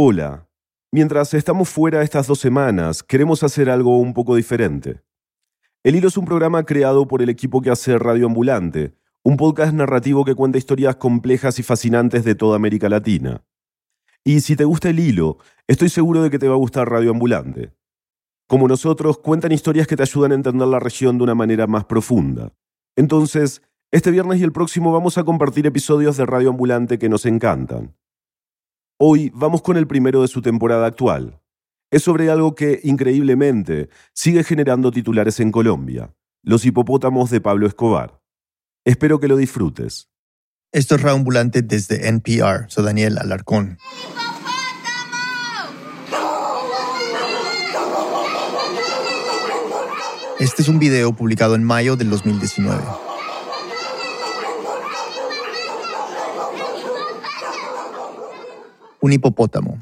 Hola. Mientras estamos fuera estas dos semanas, queremos hacer algo un poco diferente. El Hilo es un programa creado por el equipo que hace Radio Ambulante, un podcast narrativo que cuenta historias complejas y fascinantes de toda América Latina. Y si te gusta el hilo, estoy seguro de que te va a gustar Radio Ambulante. Como nosotros, cuentan historias que te ayudan a entender la región de una manera más profunda. Entonces, este viernes y el próximo vamos a compartir episodios de Radio Ambulante que nos encantan. Hoy vamos con el primero de su temporada actual. Es sobre algo que, increíblemente, sigue generando titulares en Colombia, los hipopótamos de Pablo Escobar. Espero que lo disfrutes. Esto es Radio Ambulante desde NPR. Soy Daniel Alarcón. Este es un video publicado en mayo del 2019. Un hipopótamo.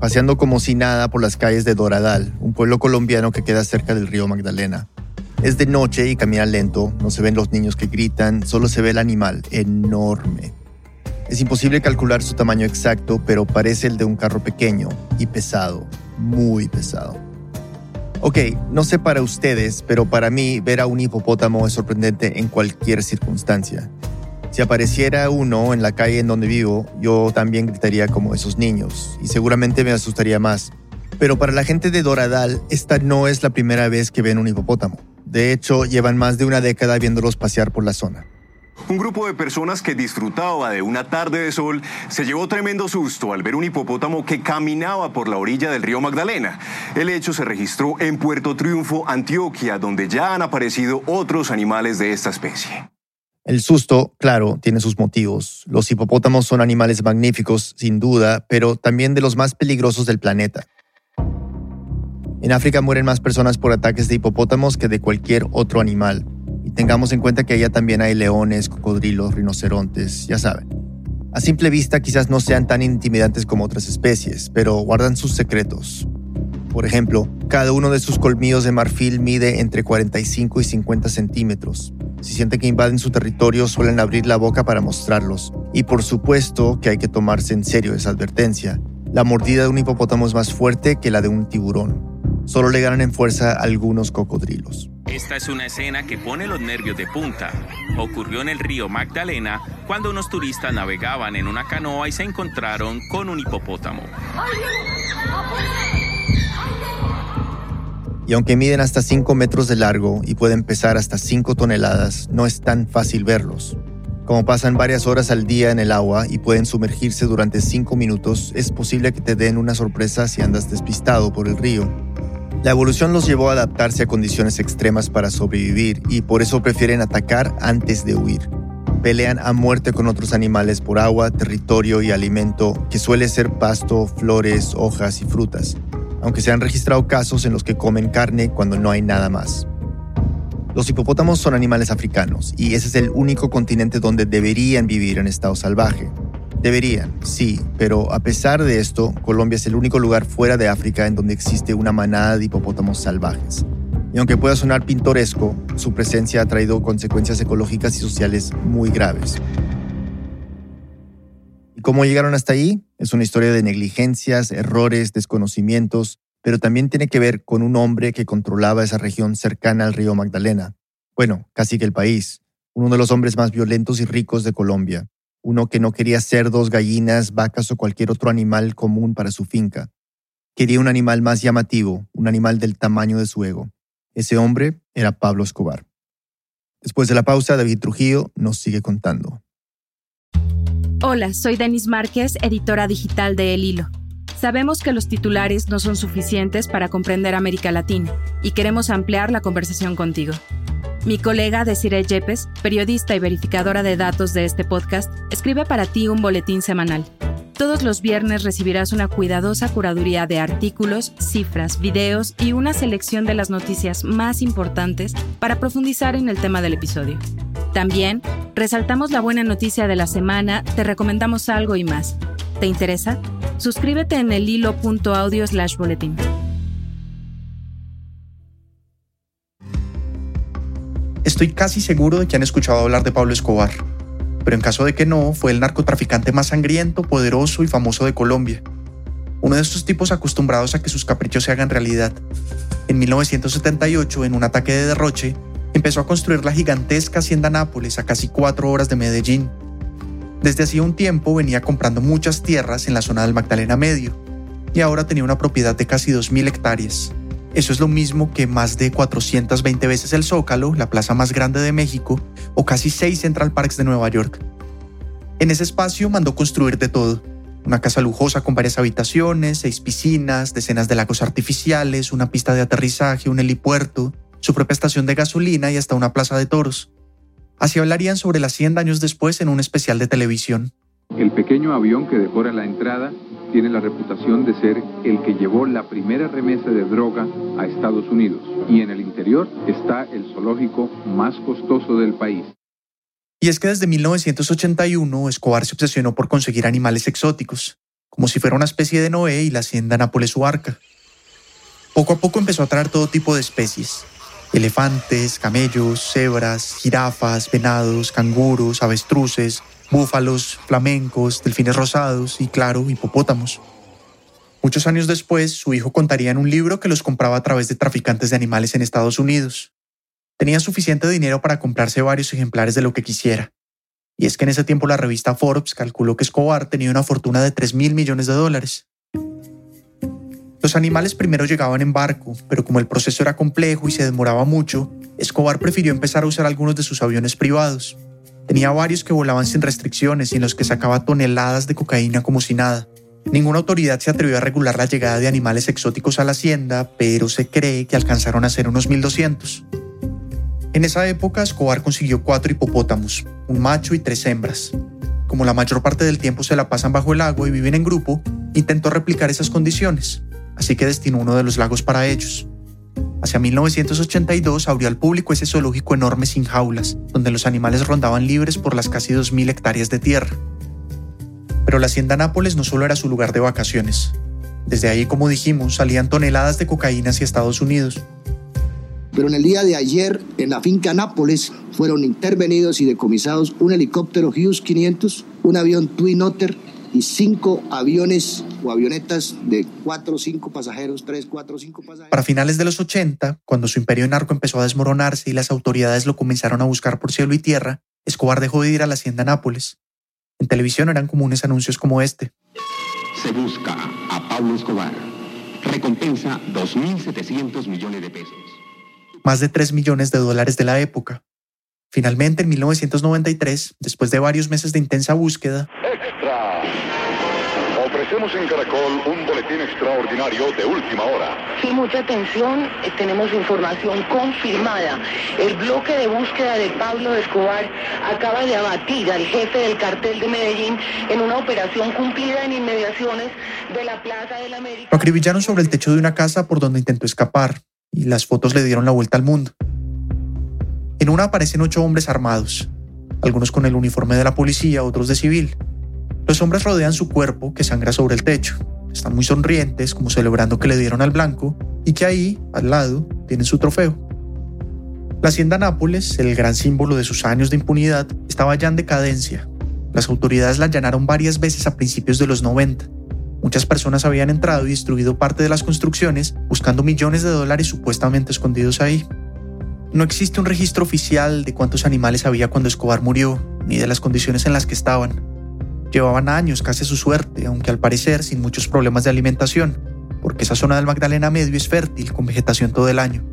Paseando como si nada por las calles de Doradal, un pueblo colombiano que queda cerca del río Magdalena. Es de noche y camina lento, no se ven los niños que gritan, solo se ve el animal, enorme. Es imposible calcular su tamaño exacto, pero parece el de un carro pequeño y pesado, muy pesado. Ok, no sé para ustedes, pero para mí ver a un hipopótamo es sorprendente en cualquier circunstancia. Si apareciera uno en la calle en donde vivo, yo también gritaría como esos niños y seguramente me asustaría más. Pero para la gente de Doradal, esta no es la primera vez que ven un hipopótamo. De hecho, llevan más de una década viéndolos pasear por la zona. Un grupo de personas que disfrutaba de una tarde de sol se llevó tremendo susto al ver un hipopótamo que caminaba por la orilla del río Magdalena. El hecho se registró en Puerto Triunfo, Antioquia, donde ya han aparecido otros animales de esta especie. El susto, claro, tiene sus motivos. Los hipopótamos son animales magníficos, sin duda, pero también de los más peligrosos del planeta. En África mueren más personas por ataques de hipopótamos que de cualquier otro animal. Y tengamos en cuenta que allá también hay leones, cocodrilos, rinocerontes, ya saben. A simple vista quizás no sean tan intimidantes como otras especies, pero guardan sus secretos. Por ejemplo, cada uno de sus colmillos de marfil mide entre 45 y 50 centímetros. Si sienten que invaden su territorio, suelen abrir la boca para mostrarlos. Y por supuesto que hay que tomarse en serio esa advertencia. La mordida de un hipopótamo es más fuerte que la de un tiburón. Solo le ganan en fuerza algunos cocodrilos. Esta es una escena que pone los nervios de punta. Ocurrió en el río Magdalena cuando unos turistas navegaban en una canoa y se encontraron con un hipopótamo. Y aunque miden hasta 5 metros de largo y pueden pesar hasta 5 toneladas, no es tan fácil verlos. Como pasan varias horas al día en el agua y pueden sumergirse durante 5 minutos, es posible que te den una sorpresa si andas despistado por el río. La evolución los llevó a adaptarse a condiciones extremas para sobrevivir y por eso prefieren atacar antes de huir. Pelean a muerte con otros animales por agua, territorio y alimento, que suele ser pasto, flores, hojas y frutas, aunque se han registrado casos en los que comen carne cuando no hay nada más. Los hipopótamos son animales africanos y ese es el único continente donde deberían vivir en estado salvaje. Deberían, sí, pero a pesar de esto, Colombia es el único lugar fuera de África en donde existe una manada de hipopótamos salvajes. Y aunque pueda sonar pintoresco, su presencia ha traído consecuencias ecológicas y sociales muy graves. ¿Y cómo llegaron hasta ahí? Es una historia de negligencias, errores, desconocimientos, pero también tiene que ver con un hombre que controlaba esa región cercana al río Magdalena. Bueno, casi que el país, uno de los hombres más violentos y ricos de Colombia, uno que no quería cerdos, gallinas, vacas o cualquier otro animal común para su finca. Quería un animal más llamativo, un animal del tamaño de su ego. Ese hombre era Pablo Escobar. Después de la pausa, David Trujillo nos sigue contando. Hola, soy Denis Márquez, editora digital de El Hilo. Sabemos que los titulares no son suficientes para comprender América Latina y queremos ampliar la conversación contigo. Mi colega Desiree Yepes, periodista y verificadora de datos de este podcast, escribe para ti un boletín semanal. Todos los viernes recibirás una cuidadosa curaduría de artículos, cifras, videos y una selección de las noticias más importantes para profundizar en el tema del episodio. También resaltamos la buena noticia de la semana, te recomendamos algo y más. ¿Te interesa? Suscríbete en el hilo.audio slash boletín. Estoy casi seguro de que han escuchado hablar de Pablo Escobar, pero en caso de que no, fue el narcotraficante más sangriento, poderoso y famoso de Colombia. uno de estos tipos acostumbrados a que sus caprichos se hagan realidad. En 1978, en un ataque de derroche, empezó a construir la gigantesca Hacienda Nápoles a casi cuatro horas de Medellín. Desde hacía un tiempo venía comprando muchas tierras en la zona del Magdalena Medio y ahora tenía una propiedad de casi 2.000 hectáreas. Eso es lo mismo que más de 420 veces el Zócalo, la plaza más grande de México, o casi seis Central Parks de Nueva York. En ese espacio mandó construir de todo. Una casa lujosa con varias habitaciones, seis piscinas, decenas de lagos artificiales, una pista de aterrizaje, un helipuerto, su propia estación de gasolina y hasta una plaza de toros. Así hablarían sobre la 100 años después en un especial de televisión. El pequeño avión que decora la entrada tiene la reputación de ser el que llevó la primera remesa de droga a Estados Unidos y en el interior está el zoológico más costoso del país. Y es que desde 1981 Escobar se obsesionó por conseguir animales exóticos, como si fuera una especie de Noé y la hacienda Nápoles su arca. Poco a poco empezó a traer todo tipo de especies, elefantes, camellos, cebras, jirafas, venados, canguros, avestruces, búfalos, flamencos, delfines rosados y, claro, hipopótamos. Muchos años después, su hijo contaría en un libro que los compraba a través de traficantes de animales en Estados Unidos. Tenía suficiente dinero para comprarse varios ejemplares de lo que quisiera. Y es que en ese tiempo la revista Forbes calculó que Escobar tenía una fortuna de 3 mil millones de dólares. Los animales primero llegaban en barco, pero como el proceso era complejo y se demoraba mucho, Escobar prefirió empezar a usar algunos de sus aviones privados. Tenía varios que volaban sin restricciones y en los que sacaba toneladas de cocaína como si nada. Ninguna autoridad se atrevió a regular la llegada de animales exóticos a la hacienda, pero se cree que alcanzaron a ser unos 1200. En esa época, Escobar consiguió cuatro hipopótamos, un macho y tres hembras. Como la mayor parte del tiempo se la pasan bajo el agua y viven en grupo, intentó replicar esas condiciones, así que destinó uno de los lagos para ellos. Hacia 1982 abrió al público ese zoológico enorme sin jaulas, donde los animales rondaban libres por las casi 2.000 hectáreas de tierra. Pero la hacienda Nápoles no solo era su lugar de vacaciones. Desde ahí, como dijimos, salían toneladas de cocaína hacia Estados Unidos. Pero en el día de ayer, en la finca Nápoles, fueron intervenidos y decomisados un helicóptero Hughes 500, un avión Twin Otter y cinco aviones o avionetas de cuatro o cinco pasajeros, tres, cuatro o cinco pasajeros. Para finales de los 80, cuando su imperio narco empezó a desmoronarse y las autoridades lo comenzaron a buscar por cielo y tierra, Escobar dejó de ir a la hacienda Nápoles. En televisión eran comunes anuncios como este. Se busca a Pablo Escobar. Recompensa 2.700 millones de pesos. Más de 3 millones de dólares de la época. Finalmente, en 1993, después de varios meses de intensa búsqueda, Extra. Ofrecemos en Caracol un boletín extraordinario de última hora. Sí, mucha atención, eh, tenemos información confirmada. El bloque de búsqueda de Pablo Escobar acaba de abatir al jefe del cartel de Medellín en una operación cumplida en inmediaciones de la Plaza de la América. Lo acribillaron sobre el techo de una casa por donde intentó escapar y las fotos le dieron la vuelta al mundo. En una aparecen ocho hombres armados, algunos con el uniforme de la policía, otros de civil. Los hombres rodean su cuerpo, que sangra sobre el techo. Están muy sonrientes, como celebrando que le dieron al blanco, y que ahí, al lado, tienen su trofeo. La hacienda Nápoles, el gran símbolo de sus años de impunidad, estaba ya en decadencia. Las autoridades la allanaron varias veces a principios de los 90. Muchas personas habían entrado y destruido parte de las construcciones buscando millones de dólares supuestamente escondidos ahí. No existe un registro oficial de cuántos animales había cuando Escobar murió, ni de las condiciones en las que estaban. Llevaban años casi a su suerte, aunque al parecer sin muchos problemas de alimentación, porque esa zona del Magdalena Medio es fértil con vegetación todo el año.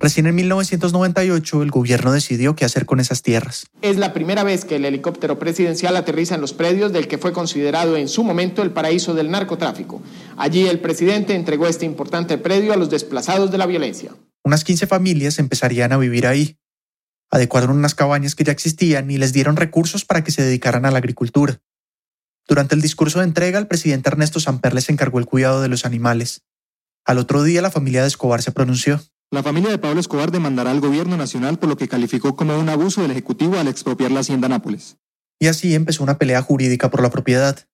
Recién en 1998 el gobierno decidió qué hacer con esas tierras. Es la primera vez que el helicóptero presidencial aterriza en los predios del que fue considerado en su momento el paraíso del narcotráfico. Allí el presidente entregó este importante predio a los desplazados de la violencia. Unas 15 familias empezarían a vivir ahí. Adecuaron unas cabañas que ya existían y les dieron recursos para que se dedicaran a la agricultura. Durante el discurso de entrega, el presidente Ernesto Samper les encargó el cuidado de los animales. Al otro día, la familia de Escobar se pronunció. La familia de Pablo Escobar demandará al gobierno nacional por lo que calificó como un abuso del Ejecutivo al expropiar la hacienda Nápoles. Y así empezó una pelea jurídica por la propiedad.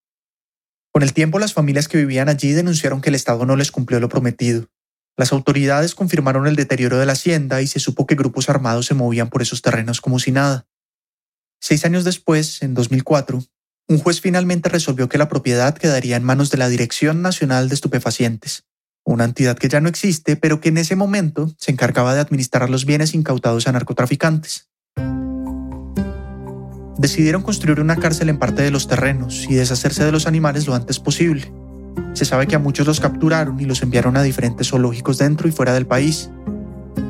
Con el tiempo, las familias que vivían allí denunciaron que el Estado no les cumplió lo prometido. Las autoridades confirmaron el deterioro de la hacienda y se supo que grupos armados se movían por esos terrenos como si nada. Seis años después, en 2004, Un juez finalmente resolvió que la propiedad quedaría en manos de la Dirección Nacional de Estupefacientes, una entidad que ya no existe, pero que en ese momento se encargaba de administrar los bienes incautados a narcotraficantes. Decidieron construir una cárcel en parte de los terrenos y deshacerse de los animales lo antes posible. Se sabe que a muchos los capturaron y los enviaron a diferentes zoológicos dentro y fuera del país.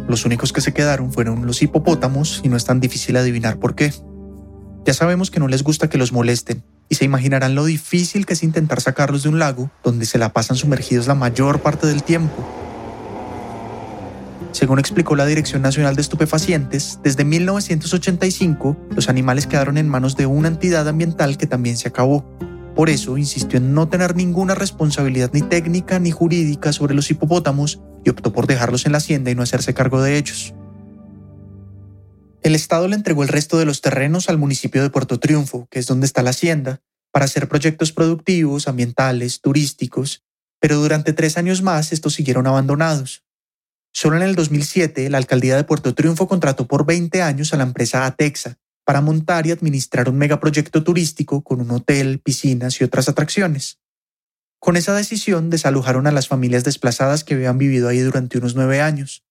Los únicos que se quedaron fueron los hipopótamos y no es tan difícil adivinar por qué. Ya sabemos que no les gusta que los molesten y se imaginarán lo difícil que es intentar sacarlos de un lago donde se la pasan sumergidos la mayor parte del tiempo. Según explicó la Dirección Nacional de Estupefacientes, desde 1985 los animales quedaron en manos de una entidad ambiental que también se acabó. Por eso insistió en no tener ninguna responsabilidad ni técnica ni jurídica sobre los hipopótamos y optó por dejarlos en la hacienda y no hacerse cargo de ellos. El Estado le entregó el resto de los terrenos al municipio de Puerto Triunfo, que es donde está la hacienda, para hacer proyectos productivos, ambientales, turísticos, pero durante tres años más estos siguieron abandonados. Solo en el 2007, la alcaldía de Puerto Triunfo contrató por 20 años a la empresa Atexa para montar y administrar un megaproyecto turístico con un hotel, piscinas y otras atracciones. Con esa decisión desalojaron a las familias desplazadas que habían vivido ahí durante unos nueve años.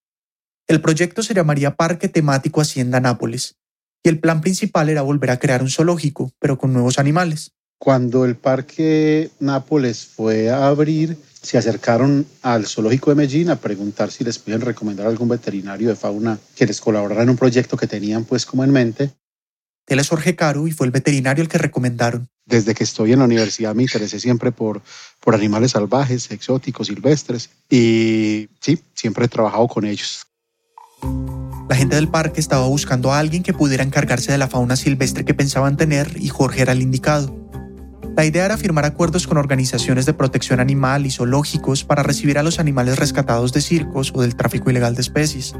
El proyecto se llamaría Parque Temático Hacienda Nápoles, y el plan principal era volver a crear un zoológico, pero con nuevos animales. Cuando el Parque Nápoles fue a abrir, se acercaron al zoológico de Medellín a preguntar si les podían recomendar algún veterinario de fauna que les colaborara en un proyecto que tenían pues como en mente. Él es Jorge Caro y fue el veterinario el que recomendaron. Desde que estoy en la universidad me interesé siempre por, por animales salvajes, exóticos, silvestres y sí, siempre he trabajado con ellos. La gente del parque estaba buscando a alguien que pudiera encargarse de la fauna silvestre que pensaban tener y Jorge era el indicado. La idea era firmar acuerdos con organizaciones de protección animal y zoológicos para recibir a los animales rescatados de circos o del tráfico ilegal de especies.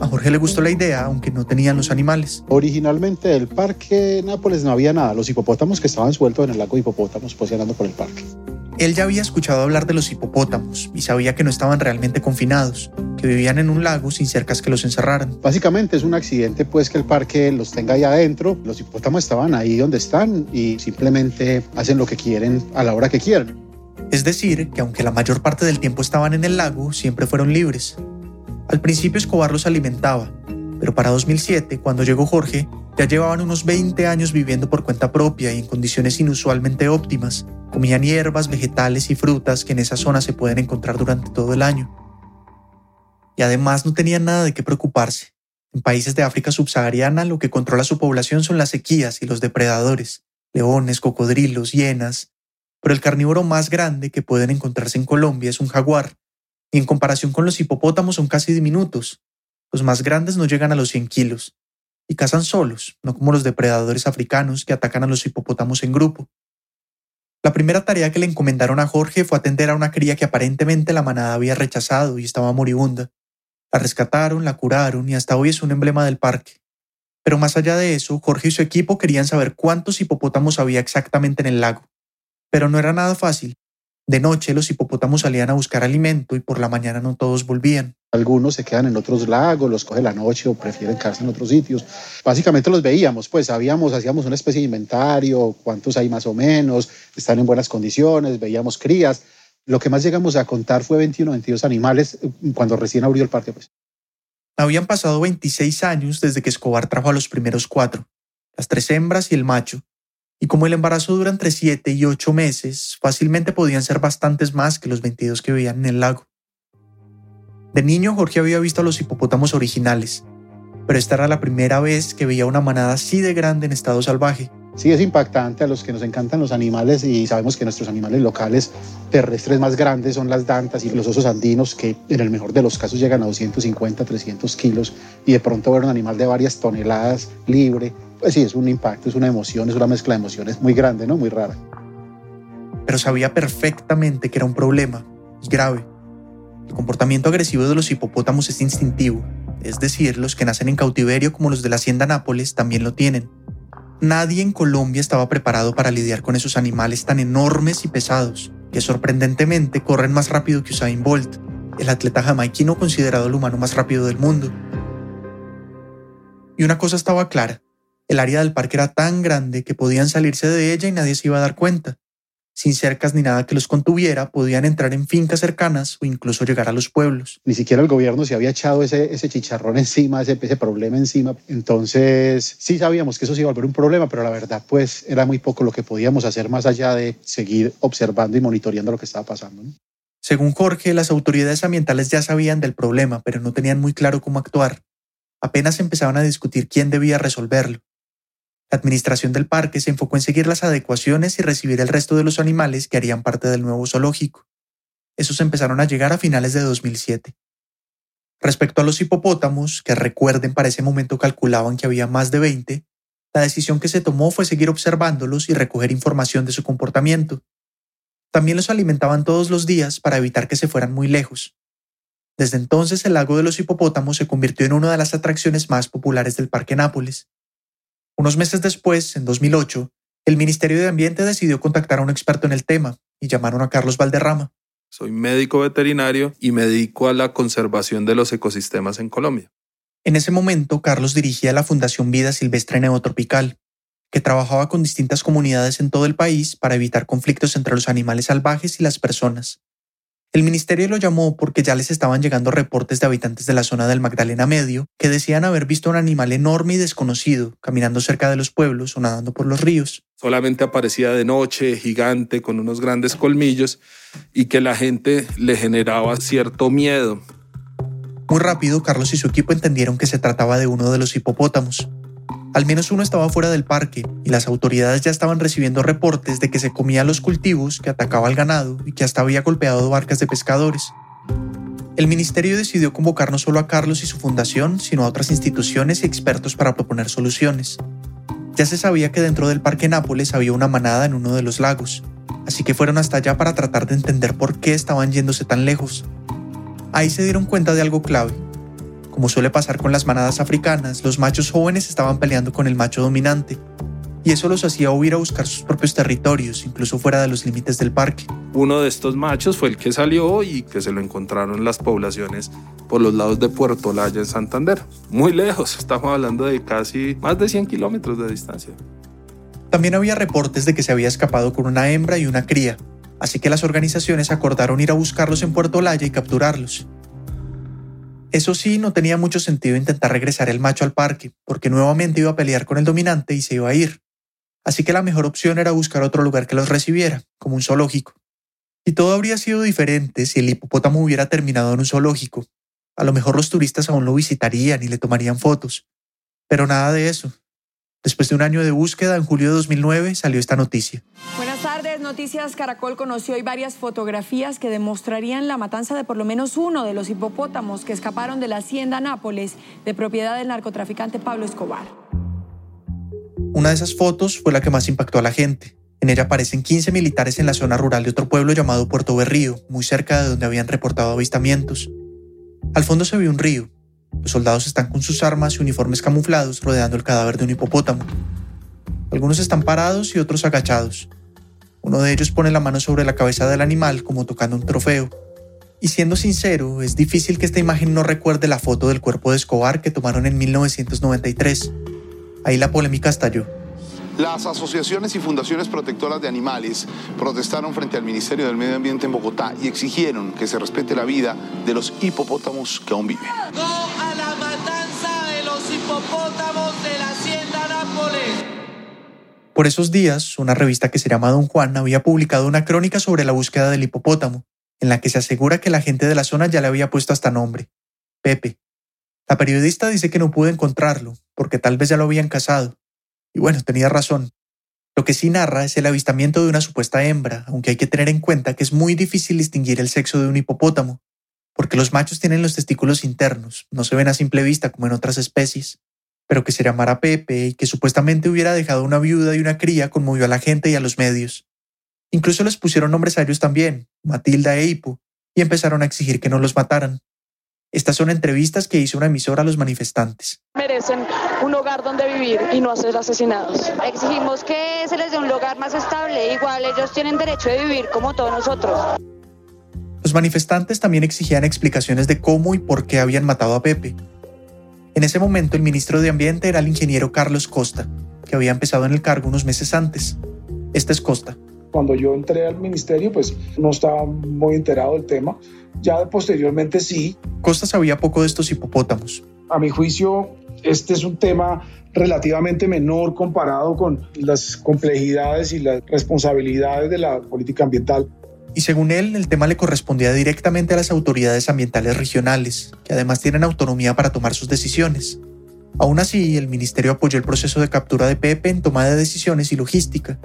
A Jorge le gustó la idea, aunque no tenían los animales. Originalmente del parque Nápoles no había nada, los hipopótamos que estaban sueltos en el lago de hipopótamos paseando por el parque. Él ya había escuchado hablar de los hipopótamos y sabía que no estaban realmente confinados, que vivían en un lago sin cercas que los encerraran. Básicamente es un accidente pues que el parque los tenga ahí adentro. Los hipopótamos estaban ahí donde están y simplemente hacen lo que quieren a la hora que quieran. Es decir, que aunque la mayor parte del tiempo estaban en el lago, siempre fueron libres. Al principio Escobar los alimentaba, pero para 2007, cuando llegó Jorge, ya llevaban unos 20 años viviendo por cuenta propia y en condiciones inusualmente óptimas. Comían hierbas, vegetales y frutas que en esa zona se pueden encontrar durante todo el año. Y además no tenían nada de qué preocuparse. En países de África subsahariana lo que controla su población son las sequías y los depredadores, leones, cocodrilos, hienas. Pero el carnívoro más grande que pueden encontrarse en Colombia es un jaguar, y en comparación con los hipopótamos son casi diminutos. Los más grandes no llegan a los 100 kilos, y cazan solos, no como los depredadores africanos que atacan a los hipopótamos en grupo. La primera tarea que le encomendaron a Jorge fue atender a una cría que aparentemente la manada había rechazado y estaba moribunda. La rescataron, la curaron y hasta hoy es un emblema del parque. Pero más allá de eso, Jorge y su equipo querían saber cuántos hipopótamos había exactamente en el lago. Pero no era nada fácil, de noche los hipopótamos salían a buscar alimento y por la mañana no todos volvían. Algunos se quedan en otros lagos, los coge la noche o prefieren quedarse en otros sitios. Básicamente los veíamos, pues sabíamos, hacíamos una especie de inventario, cuántos hay más o menos, están en buenas condiciones, veíamos crías. Lo que más llegamos a contar fue 21 22 animales eh, cuando recién abrió el parque. Pues. Habían pasado 26 años desde que Escobar trajo a los primeros cuatro, las tres hembras y el macho, y como el embarazo dura entre 7 y 8 meses, fácilmente podían ser bastantes más que los 22 que vivían en el lago. De niño Jorge había visto a los hipopótamos originales, pero esta era la primera vez que veía una manada así de grande en estado salvaje. Sí, es impactante a los que nos encantan los animales y sabemos que nuestros animales locales terrestres más grandes son las dantas y los osos andinos que en el mejor de los casos llegan a 250, 300 kilos y de pronto ver un animal de varias toneladas libre pues sí, es un impacto, es una emoción, es una mezcla de emociones muy grande, ¿no? Muy rara. Pero sabía perfectamente que era un problema, y grave. El comportamiento agresivo de los hipopótamos es instintivo, es decir, los que nacen en cautiverio como los de la hacienda Nápoles también lo tienen. Nadie en Colombia estaba preparado para lidiar con esos animales tan enormes y pesados, que sorprendentemente corren más rápido que Usain Bolt, el atleta jamaiquino considerado el humano más rápido del mundo. Y una cosa estaba clara, El área del parque era tan grande que podían salirse de ella y nadie se iba a dar cuenta. Sin cercas ni nada que los contuviera, podían entrar en fincas cercanas o incluso llegar a los pueblos. Ni siquiera el gobierno se había echado ese, ese chicharrón encima, ese, ese problema encima. Entonces, sí sabíamos que eso se iba a volver un problema, pero la verdad, pues era muy poco lo que podíamos hacer más allá de seguir observando y monitoreando lo que estaba pasando. ¿no? Según Jorge, las autoridades ambientales ya sabían del problema, pero no tenían muy claro cómo actuar. Apenas empezaban a discutir quién debía resolverlo. La administración del parque se enfocó en seguir las adecuaciones y recibir el resto de los animales que harían parte del nuevo zoológico. Esos empezaron a llegar a finales de 2007. Respecto a los hipopótamos, que recuerden para ese momento calculaban que había más de 20, la decisión que se tomó fue seguir observándolos y recoger información de su comportamiento. También los alimentaban todos los días para evitar que se fueran muy lejos. Desde entonces el lago de los hipopótamos se convirtió en una de las atracciones más populares del Parque Nápoles. Unos meses después, en 2008, el Ministerio de Ambiente decidió contactar a un experto en el tema y llamaron a Carlos Valderrama. Soy médico veterinario y me dedico a la conservación de los ecosistemas en Colombia. En ese momento, Carlos dirigía la Fundación Vida Silvestre Neotropical, que trabajaba con distintas comunidades en todo el país para evitar conflictos entre los animales salvajes y las personas. El ministerio lo llamó porque ya les estaban llegando reportes de habitantes de la zona del Magdalena Medio que decían haber visto un animal enorme y desconocido caminando cerca de los pueblos o nadando por los ríos. Solamente aparecía de noche, gigante, con unos grandes colmillos y que la gente le generaba cierto miedo. Muy rápido, Carlos y su equipo entendieron que se trataba de uno de los hipopótamos. Al menos uno estaba fuera del parque y las autoridades ya estaban recibiendo reportes de que se comía los cultivos, que atacaba al ganado y que hasta había golpeado barcas de pescadores. El ministerio decidió convocar no solo a Carlos y su fundación, sino a otras instituciones y expertos para proponer soluciones. Ya se sabía que dentro del Parque Nápoles había una manada en uno de los lagos, así que fueron hasta allá para tratar de entender por qué estaban yéndose tan lejos. Ahí se dieron cuenta de algo clave. Como suele pasar con las manadas africanas, los machos jóvenes estaban peleando con el macho dominante, y eso los hacía huir a buscar sus propios territorios, incluso fuera de los límites del parque. Uno de estos machos fue el que salió y que se lo encontraron en las poblaciones por los lados de Puerto Laya en Santander. Muy lejos, estamos hablando de casi más de 100 kilómetros de distancia. También había reportes de que se había escapado con una hembra y una cría, así que las organizaciones acordaron ir a buscarlos en Puerto Laya y capturarlos. Eso sí, no tenía mucho sentido intentar regresar el macho al parque, porque nuevamente iba a pelear con el dominante y se iba a ir. Así que la mejor opción era buscar otro lugar que los recibiera, como un zoológico. Y todo habría sido diferente si el hipopótamo hubiera terminado en un zoológico. A lo mejor los turistas aún lo visitarían y le tomarían fotos. Pero nada de eso. Después de un año de búsqueda, en julio de 2009 salió esta noticia. Buenas tardes, Noticias Caracol conoció hoy varias fotografías que demostrarían la matanza de por lo menos uno de los hipopótamos que escaparon de la hacienda Nápoles, de propiedad del narcotraficante Pablo Escobar. Una de esas fotos fue la que más impactó a la gente. En ella aparecen 15 militares en la zona rural de otro pueblo llamado Puerto Berrío, muy cerca de donde habían reportado avistamientos. Al fondo se ve un río, los soldados están con sus armas y uniformes camuflados rodeando el cadáver de un hipopótamo. Algunos están parados y otros agachados. Uno de ellos pone la mano sobre la cabeza del animal como tocando un trofeo. Y siendo sincero, es difícil que esta imagen no recuerde la foto del cuerpo de Escobar que tomaron en 1993. Ahí la polémica estalló. Las asociaciones y fundaciones protectoras de animales protestaron frente al Ministerio del Medio Ambiente en Bogotá y exigieron que se respete la vida de los hipopótamos que aún viven. No a la matanza de los hipopótamos de la hacienda Nápoles. Por esos días, una revista que se llama Don Juan había publicado una crónica sobre la búsqueda del hipopótamo, en la que se asegura que la gente de la zona ya le había puesto hasta nombre, Pepe. La periodista dice que no pudo encontrarlo, porque tal vez ya lo habían cazado, y bueno, tenía razón. Lo que sí narra es el avistamiento de una supuesta hembra, aunque hay que tener en cuenta que es muy difícil distinguir el sexo de un hipopótamo, porque los machos tienen los testículos internos, no se ven a simple vista como en otras especies. Pero que se llamara Pepe y que supuestamente hubiera dejado una viuda y una cría conmovió a la gente y a los medios. Incluso les pusieron nombres a ellos también, Matilda e Hipo, y empezaron a exigir que no los mataran. Estas son entrevistas que hizo una emisora a los manifestantes. Merecen un hogar donde vivir y no ser asesinados. Exigimos que se les dé un lugar más estable, igual ellos tienen derecho de vivir como todos nosotros. Los manifestantes también exigían explicaciones de cómo y por qué habían matado a Pepe. En ese momento el ministro de Ambiente era el ingeniero Carlos Costa, que había empezado en el cargo unos meses antes. Este es Costa. Cuando yo entré al ministerio, pues no estaba muy enterado del tema. Ya posteriormente sí. Costa sabía poco de estos hipopótamos. A mi juicio, este es un tema relativamente menor comparado con las complejidades y las responsabilidades de la política ambiental. Y según él, el tema le correspondía directamente a las autoridades ambientales regionales, que además tienen autonomía para tomar sus decisiones. Aún así, el ministerio apoyó el proceso de captura de Pepe en toma de decisiones y logística.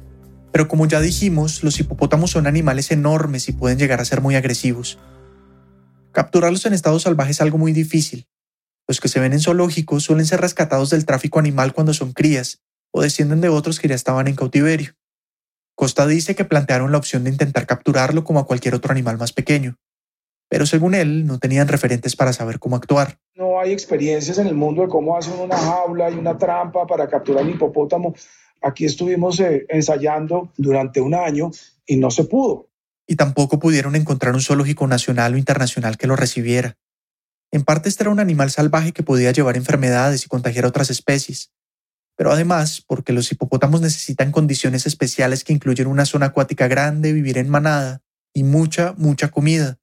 Pero como ya dijimos, los hipopótamos son animales enormes y pueden llegar a ser muy agresivos. Capturarlos en estado salvaje es algo muy difícil. Los que se ven en zoológicos suelen ser rescatados del tráfico animal cuando son crías o descienden de otros que ya estaban en cautiverio. Costa dice que plantearon la opción de intentar capturarlo como a cualquier otro animal más pequeño, pero según él no tenían referentes para saber cómo actuar. No hay experiencias en el mundo de cómo hacen una jaula y una trampa para capturar un hipopótamo. Aquí estuvimos eh, ensayando durante un año y no se pudo y tampoco pudieron encontrar un zoológico nacional o internacional que lo recibiera. En parte este era un animal salvaje que podía llevar enfermedades y contagiar a otras especies, pero además porque los hipopótamos necesitan condiciones especiales que incluyen una zona acuática grande, vivir en manada y mucha, mucha comida.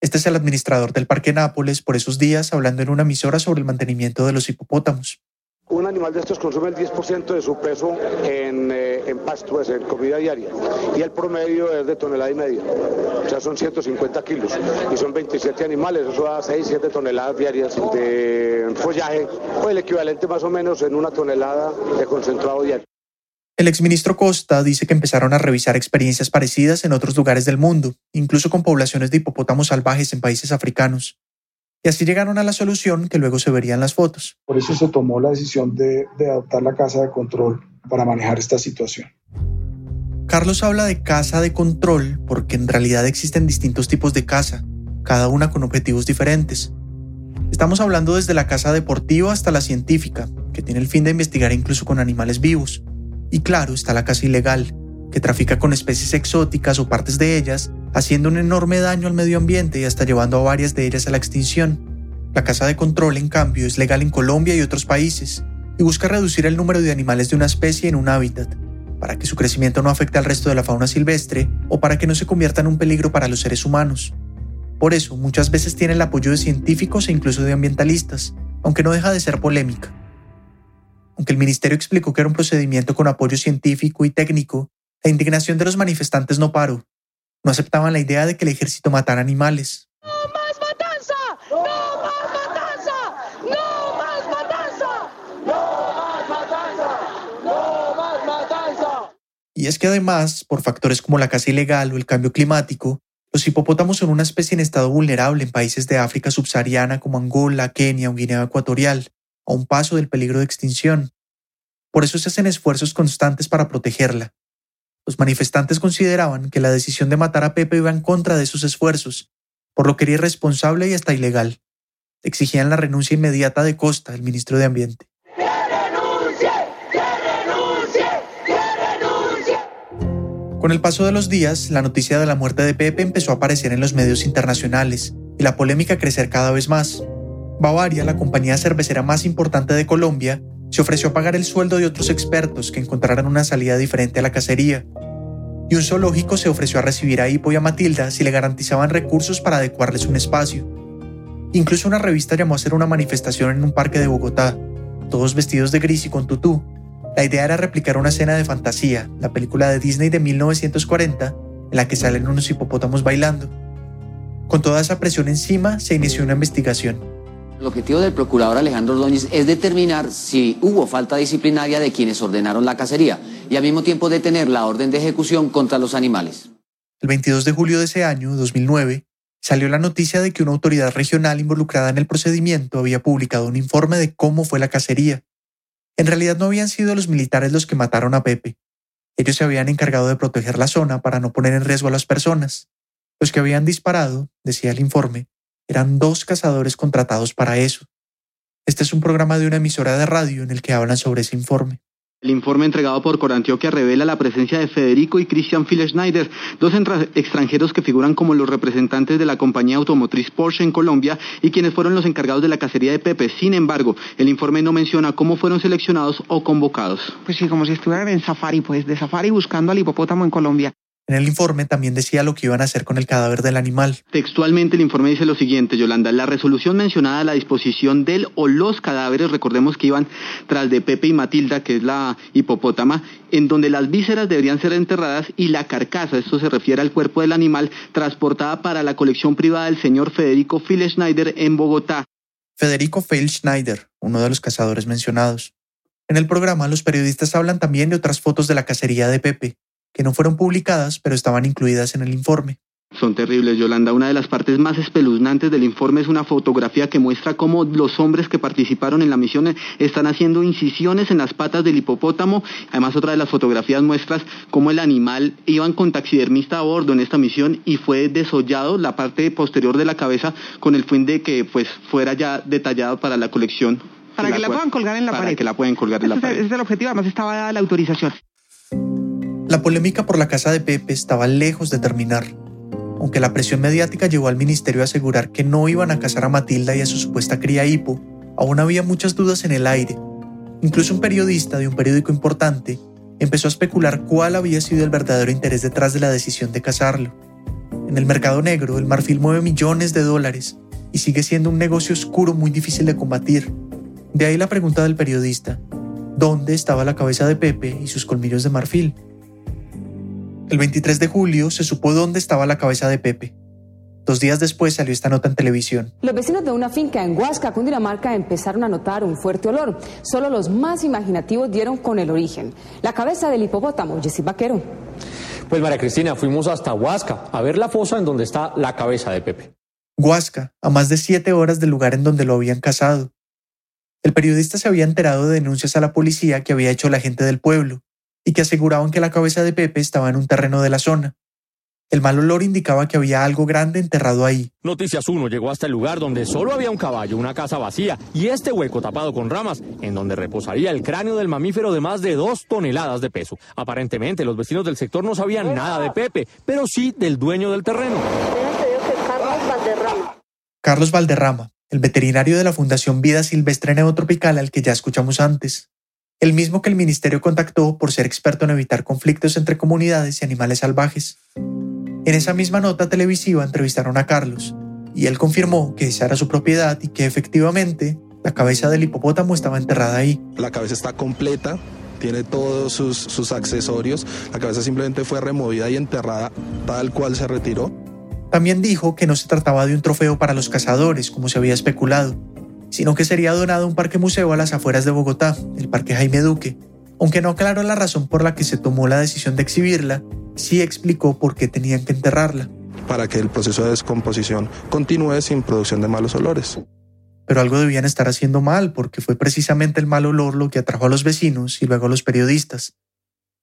Este es el administrador del Parque Nápoles por esos días hablando en una emisora sobre el mantenimiento de los hipopótamos. Un animal de estos consume el 10% de su peso en, eh, en pasto, pues, en comida diaria, y el promedio es de tonelada y media, o sea, son 150 kilos, y son 27 animales, eso da 6, 7 toneladas diarias de follaje, o el equivalente más o menos en una tonelada de concentrado diario. El exministro Costa dice que empezaron a revisar experiencias parecidas en otros lugares del mundo, incluso con poblaciones de hipopótamos salvajes en países africanos. Y así llegaron a la solución que luego se vería en las fotos. Por eso se tomó la decisión de, de adoptar la casa de control para manejar esta situación. Carlos habla de casa de control porque en realidad existen distintos tipos de casa, cada una con objetivos diferentes. Estamos hablando desde la casa deportiva hasta la científica, que tiene el fin de investigar incluso con animales vivos. Y claro, está la casa ilegal, que trafica con especies exóticas o partes de ellas haciendo un enorme daño al medio ambiente y hasta llevando a varias de ellas a la extinción. La caza de control, en cambio, es legal en Colombia y otros países y busca reducir el número de animales de una especie en un hábitat, para que su crecimiento no afecte al resto de la fauna silvestre o para que no se convierta en un peligro para los seres humanos. Por eso, muchas veces tiene el apoyo de científicos e incluso de ambientalistas, aunque no deja de ser polémica. Aunque el ministerio explicó que era un procedimiento con apoyo científico y técnico, la indignación de los manifestantes no paró no aceptaban la idea de que el ejército matara animales. ¡No más matanza! ¡No más matanza! ¡No más matanza! ¡No más matanza! ¡No más matanza! Y es que además, por factores como la caza ilegal o el cambio climático, los hipopótamos son una especie en estado vulnerable en países de África subsahariana como Angola, Kenia o Guinea Ecuatorial, a un paso del peligro de extinción. Por eso se hacen esfuerzos constantes para protegerla. Los manifestantes consideraban que la decisión de matar a Pepe iba en contra de sus esfuerzos, por lo que era irresponsable y hasta ilegal. Exigían la renuncia inmediata de Costa, el ministro de Ambiente. Con el paso de los días, la noticia de la muerte de Pepe empezó a aparecer en los medios internacionales y la polémica a crecer cada vez más. Bavaria, la compañía cervecera más importante de Colombia, se ofreció a pagar el sueldo de otros expertos que encontraran una salida diferente a la cacería. Y un zoológico se ofreció a recibir a Hippo y a Matilda si le garantizaban recursos para adecuarles un espacio. Incluso una revista llamó a hacer una manifestación en un parque de Bogotá, todos vestidos de gris y con tutú. La idea era replicar una escena de fantasía, la película de Disney de 1940, en la que salen unos hipopótamos bailando. Con toda esa presión encima, se inició una investigación. El objetivo del procurador Alejandro Ordóñez es determinar si hubo falta disciplinaria de quienes ordenaron la cacería y al mismo tiempo detener la orden de ejecución contra los animales. El 22 de julio de ese año, 2009, salió la noticia de que una autoridad regional involucrada en el procedimiento había publicado un informe de cómo fue la cacería. En realidad no habían sido los militares los que mataron a Pepe. Ellos se habían encargado de proteger la zona para no poner en riesgo a las personas. Los que habían disparado, decía el informe, eran dos cazadores contratados para eso. Este es un programa de una emisora de radio en el que hablan sobre ese informe. El informe entregado por Corantioquia revela la presencia de Federico y Christian Schneider, dos extranjeros que figuran como los representantes de la compañía automotriz Porsche en Colombia y quienes fueron los encargados de la cacería de Pepe. Sin embargo, el informe no menciona cómo fueron seleccionados o convocados. Pues sí, como si estuvieran en safari, pues de safari buscando al hipopótamo en Colombia. En el informe también decía lo que iban a hacer con el cadáver del animal. Textualmente el informe dice lo siguiente, Yolanda, la resolución mencionada a la disposición del o los cadáveres, recordemos que iban tras de Pepe y Matilda, que es la hipopótama, en donde las vísceras deberían ser enterradas y la carcasa, esto se refiere al cuerpo del animal, transportada para la colección privada del señor Federico Schneider en Bogotá. Federico Schneider, uno de los cazadores mencionados. En el programa los periodistas hablan también de otras fotos de la cacería de Pepe, que no fueron publicadas, pero estaban incluidas en el informe. Son terribles, Yolanda. Una de las partes más espeluznantes del informe es una fotografía que muestra cómo los hombres que participaron en la misión están haciendo incisiones en las patas del hipopótamo. Además, otra de las fotografías muestra cómo el animal iban con taxidermista a bordo en esta misión y fue desollado la parte posterior de la cabeza con el fin de que pues, fuera ya detallado para la colección. Para que la, puedan colgar en la pared. Para que la puedan colgar en la pared. Ese es el objetivo, además estaba dada la autorización. La polémica por la casa de Pepe estaba lejos de terminar, aunque la presión mediática llevó al ministerio a asegurar que no iban a casar a Matilda y a su supuesta cría hipo, aún había muchas dudas en el aire. Incluso un periodista de un periódico importante empezó a especular cuál había sido el verdadero interés detrás de la decisión de casarlo. En el mercado negro, el marfil mueve millones de dólares y sigue siendo un negocio oscuro muy difícil de combatir. De ahí la pregunta del periodista, ¿dónde estaba la cabeza de Pepe y sus colmillos de marfil? El 23 de julio se supo dónde estaba la cabeza de Pepe. Dos días después salió esta nota en televisión. Los vecinos de una finca en Huasca, Cundinamarca, empezaron a notar un fuerte olor. Solo los más imaginativos dieron con el origen. La cabeza del hipopótamo, Jessy Vaquero. Pues María Cristina, fuimos hasta Huasca a ver la fosa en donde está la cabeza de Pepe. Huasca, a más de siete horas del lugar en donde lo habían casado. El periodista se había enterado de denuncias a la policía que había hecho la gente del pueblo y que aseguraban que la cabeza de Pepe estaba en un terreno de la zona. El mal olor indicaba que había algo grande enterrado ahí. Noticias 1 llegó hasta el lugar donde solo había un caballo, una casa vacía y este hueco tapado con ramas, en donde reposaría el cráneo del mamífero de más de dos toneladas de peso. Aparentemente los vecinos del sector no sabían nada de Pepe, pero sí del dueño del terreno. Carlos Valderrama. Carlos Valderrama, el veterinario de la Fundación Vida Silvestre Neotropical al que ya escuchamos antes el mismo que el ministerio contactó por ser experto en evitar conflictos entre comunidades y animales salvajes. En esa misma nota televisiva entrevistaron a Carlos, y él confirmó que esa era su propiedad y que efectivamente la cabeza del hipopótamo estaba enterrada ahí. La cabeza está completa, tiene todos sus, sus accesorios, la cabeza simplemente fue removida y enterrada tal cual se retiró. También dijo que no se trataba de un trofeo para los cazadores, como se había especulado, sino que sería donado a un parque museo a las afueras de Bogotá, el Parque Jaime Duque. Aunque no aclaró la razón por la que se tomó la decisión de exhibirla, sí explicó por qué tenían que enterrarla. Para que el proceso de descomposición continúe sin producción de malos olores. Pero algo debían estar haciendo mal, porque fue precisamente el mal olor lo que atrajo a los vecinos y luego a los periodistas.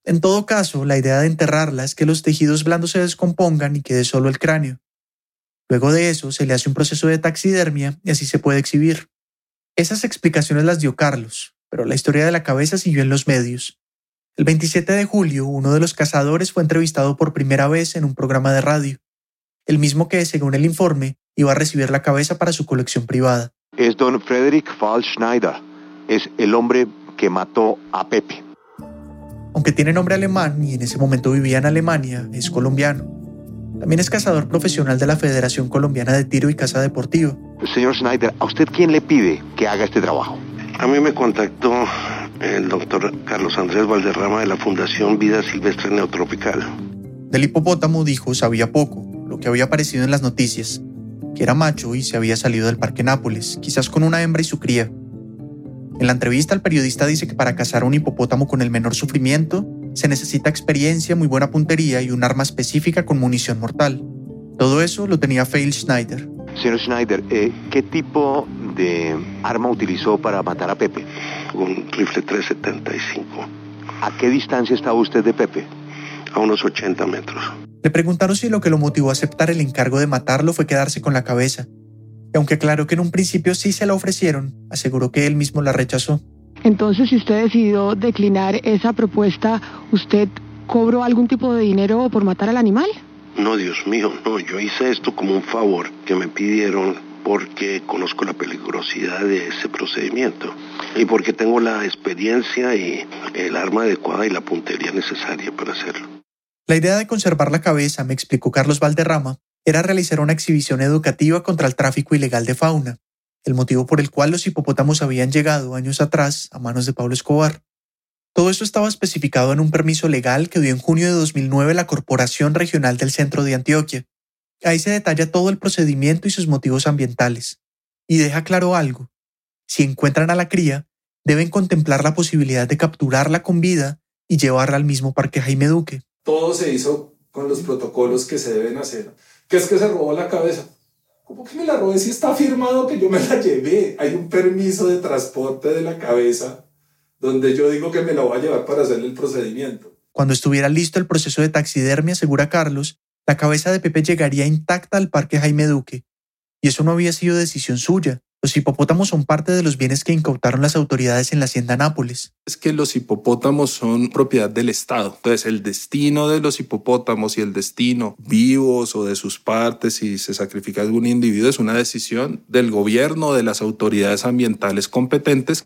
En todo caso, la idea de enterrarla es que los tejidos blandos se descompongan y quede solo el cráneo. Luego de eso, se le hace un proceso de taxidermia y así se puede exhibir. Esas explicaciones las dio Carlos, pero la historia de la cabeza siguió en los medios. El 27 de julio, uno de los cazadores fue entrevistado por primera vez en un programa de radio, el mismo que, según el informe, iba a recibir la cabeza para su colección privada. Es don Frederick Fall Schneider, es el hombre que mató a Pepe. Aunque tiene nombre alemán y en ese momento vivía en Alemania, es colombiano. También es cazador profesional de la Federación Colombiana de Tiro y Caza Deportiva. Señor Schneider, ¿a usted quién le pide que haga este trabajo? A mí me contactó el doctor Carlos Andrés Valderrama de la Fundación Vida Silvestre Neotropical. Del hipopótamo dijo sabía poco, lo que había aparecido en las noticias, que era macho y se había salido del Parque Nápoles, quizás con una hembra y su cría. En la entrevista el periodista dice que para cazar un hipopótamo con el menor sufrimiento se necesita experiencia, muy buena puntería y un arma específica con munición mortal. Todo eso lo tenía Fail Schneider. Señor Schneider, eh, ¿qué tipo de arma utilizó para matar a Pepe? Un rifle 375. ¿A qué distancia estaba usted de Pepe? A unos 80 metros. Le preguntaron si lo que lo motivó a aceptar el encargo de matarlo fue quedarse con la cabeza. Y aunque aclaró que en un principio sí se la ofrecieron, aseguró que él mismo la rechazó. Entonces, si usted decidió declinar esa propuesta, ¿usted cobró algún tipo de dinero por matar al animal? No, Dios mío, no, yo hice esto como un favor que me pidieron porque conozco la peligrosidad de ese procedimiento y porque tengo la experiencia y el arma adecuada y la puntería necesaria para hacerlo. La idea de conservar la cabeza, me explicó Carlos Valderrama, era realizar una exhibición educativa contra el tráfico ilegal de fauna, el motivo por el cual los hipopótamos habían llegado años atrás a manos de Pablo Escobar. Todo esto estaba especificado en un permiso legal que dio en junio de 2009 la Corporación Regional del Centro de Antioquia, Ahí se detalla todo el procedimiento y sus motivos ambientales. Y deja claro algo. Si encuentran a la cría, deben contemplar la posibilidad de capturarla con vida y llevarla al mismo parque Jaime Duque. Todo se hizo con los protocolos que se deben hacer. ¿Qué es que se robó la cabeza? ¿Cómo que me la robé si está firmado que yo me la llevé? Hay un permiso de transporte de la cabeza donde yo digo que me la voy a llevar para hacer el procedimiento. Cuando estuviera listo el proceso de taxidermia, asegura Carlos, la cabeza de Pepe llegaría intacta al Parque Jaime Duque. Y eso no había sido decisión suya. Los hipopótamos son parte de los bienes que incautaron las autoridades en la hacienda Nápoles. Es que los hipopótamos son propiedad del Estado. Entonces, el destino de los hipopótamos y el destino vivos o de sus partes, si se sacrifica algún individuo, es una decisión del gobierno, de las autoridades ambientales competentes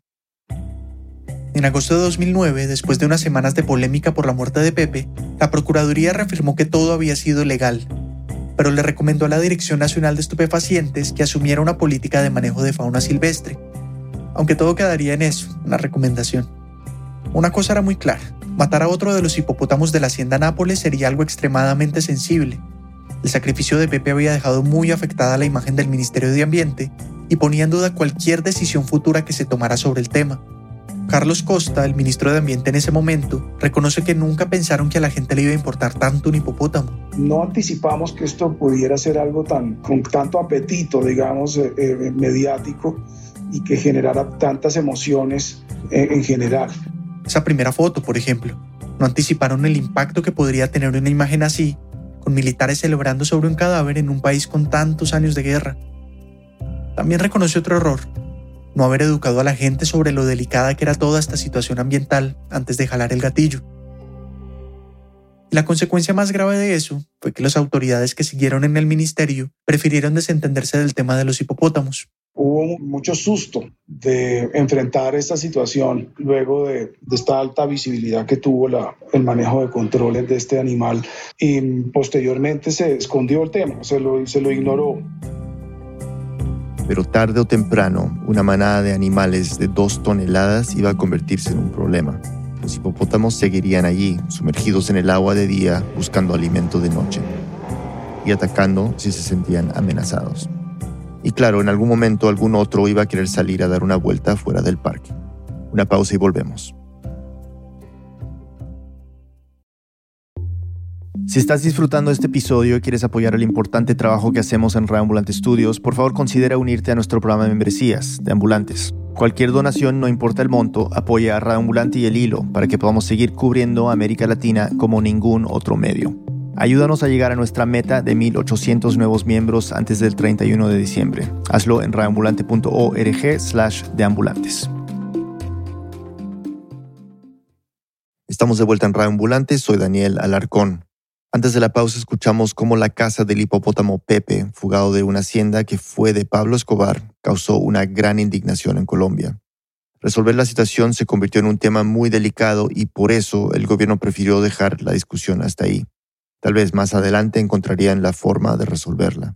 en agosto de 2009, después de unas semanas de polémica por la muerte de Pepe, la Procuraduría reafirmó que todo había sido legal, pero le recomendó a la Dirección Nacional de Estupefacientes que asumiera una política de manejo de fauna silvestre, aunque todo quedaría en eso, una recomendación. Una cosa era muy clara, matar a otro de los hipopótamos de la hacienda Nápoles sería algo extremadamente sensible. El sacrificio de Pepe había dejado muy afectada la imagen del Ministerio de Ambiente y ponía en duda cualquier decisión futura que se tomara sobre el tema. Carlos Costa, el ministro de Ambiente en ese momento, reconoce que nunca pensaron que a la gente le iba a importar tanto un hipopótamo. No anticipamos que esto pudiera ser algo tan con tanto apetito, digamos, eh, eh, mediático y que generara tantas emociones eh, en general. Esa primera foto, por ejemplo, no anticiparon el impacto que podría tener una imagen así, con militares celebrando sobre un cadáver en un país con tantos años de guerra. También reconoce otro error, no haber educado a la gente sobre lo delicada que era toda esta situación ambiental antes de jalar el gatillo. la consecuencia más grave de eso fue que las autoridades que siguieron en el ministerio prefirieron desentenderse del tema de los hipopótamos. Hubo mucho susto de enfrentar esta situación luego de, esta alta visibilidad que tuvo el manejo de controles de este animal y posteriormente se escondió el tema, se lo, se lo ignoró pero tarde o temprano una manada de animales de dos toneladas iba a convertirse en un problema. Los hipopótamos seguirían allí, sumergidos en el agua de día, buscando alimento de noche y atacando si se sentían amenazados. Y claro, en algún momento algún otro iba a querer salir a dar una vuelta fuera del parque. Una pausa y volvemos. Si estás disfrutando este episodio y quieres apoyar el importante trabajo que hacemos en Reambulante Studios, por favor considera unirte a nuestro programa de membresías de ambulantes. Cualquier donación, no importa el monto, apoya a Reambulante y el Hilo para que podamos seguir cubriendo América Latina como ningún otro medio. Ayúdanos a llegar a nuestra meta de 1.800 nuevos miembros antes del 31 de diciembre. Hazlo en reambulante.org slash deambulantes. Estamos de vuelta en Reambulante, soy Daniel Alarcón. Antes de la pausa escuchamos cómo la casa del hipopótamo Pepe, fugado de una hacienda que fue de Pablo Escobar, causó una gran indignación en Colombia. Resolver la situación se convirtió en un tema muy delicado y por eso el gobierno prefirió dejar la discusión hasta ahí. Tal vez más adelante encontrarían la forma de resolverla.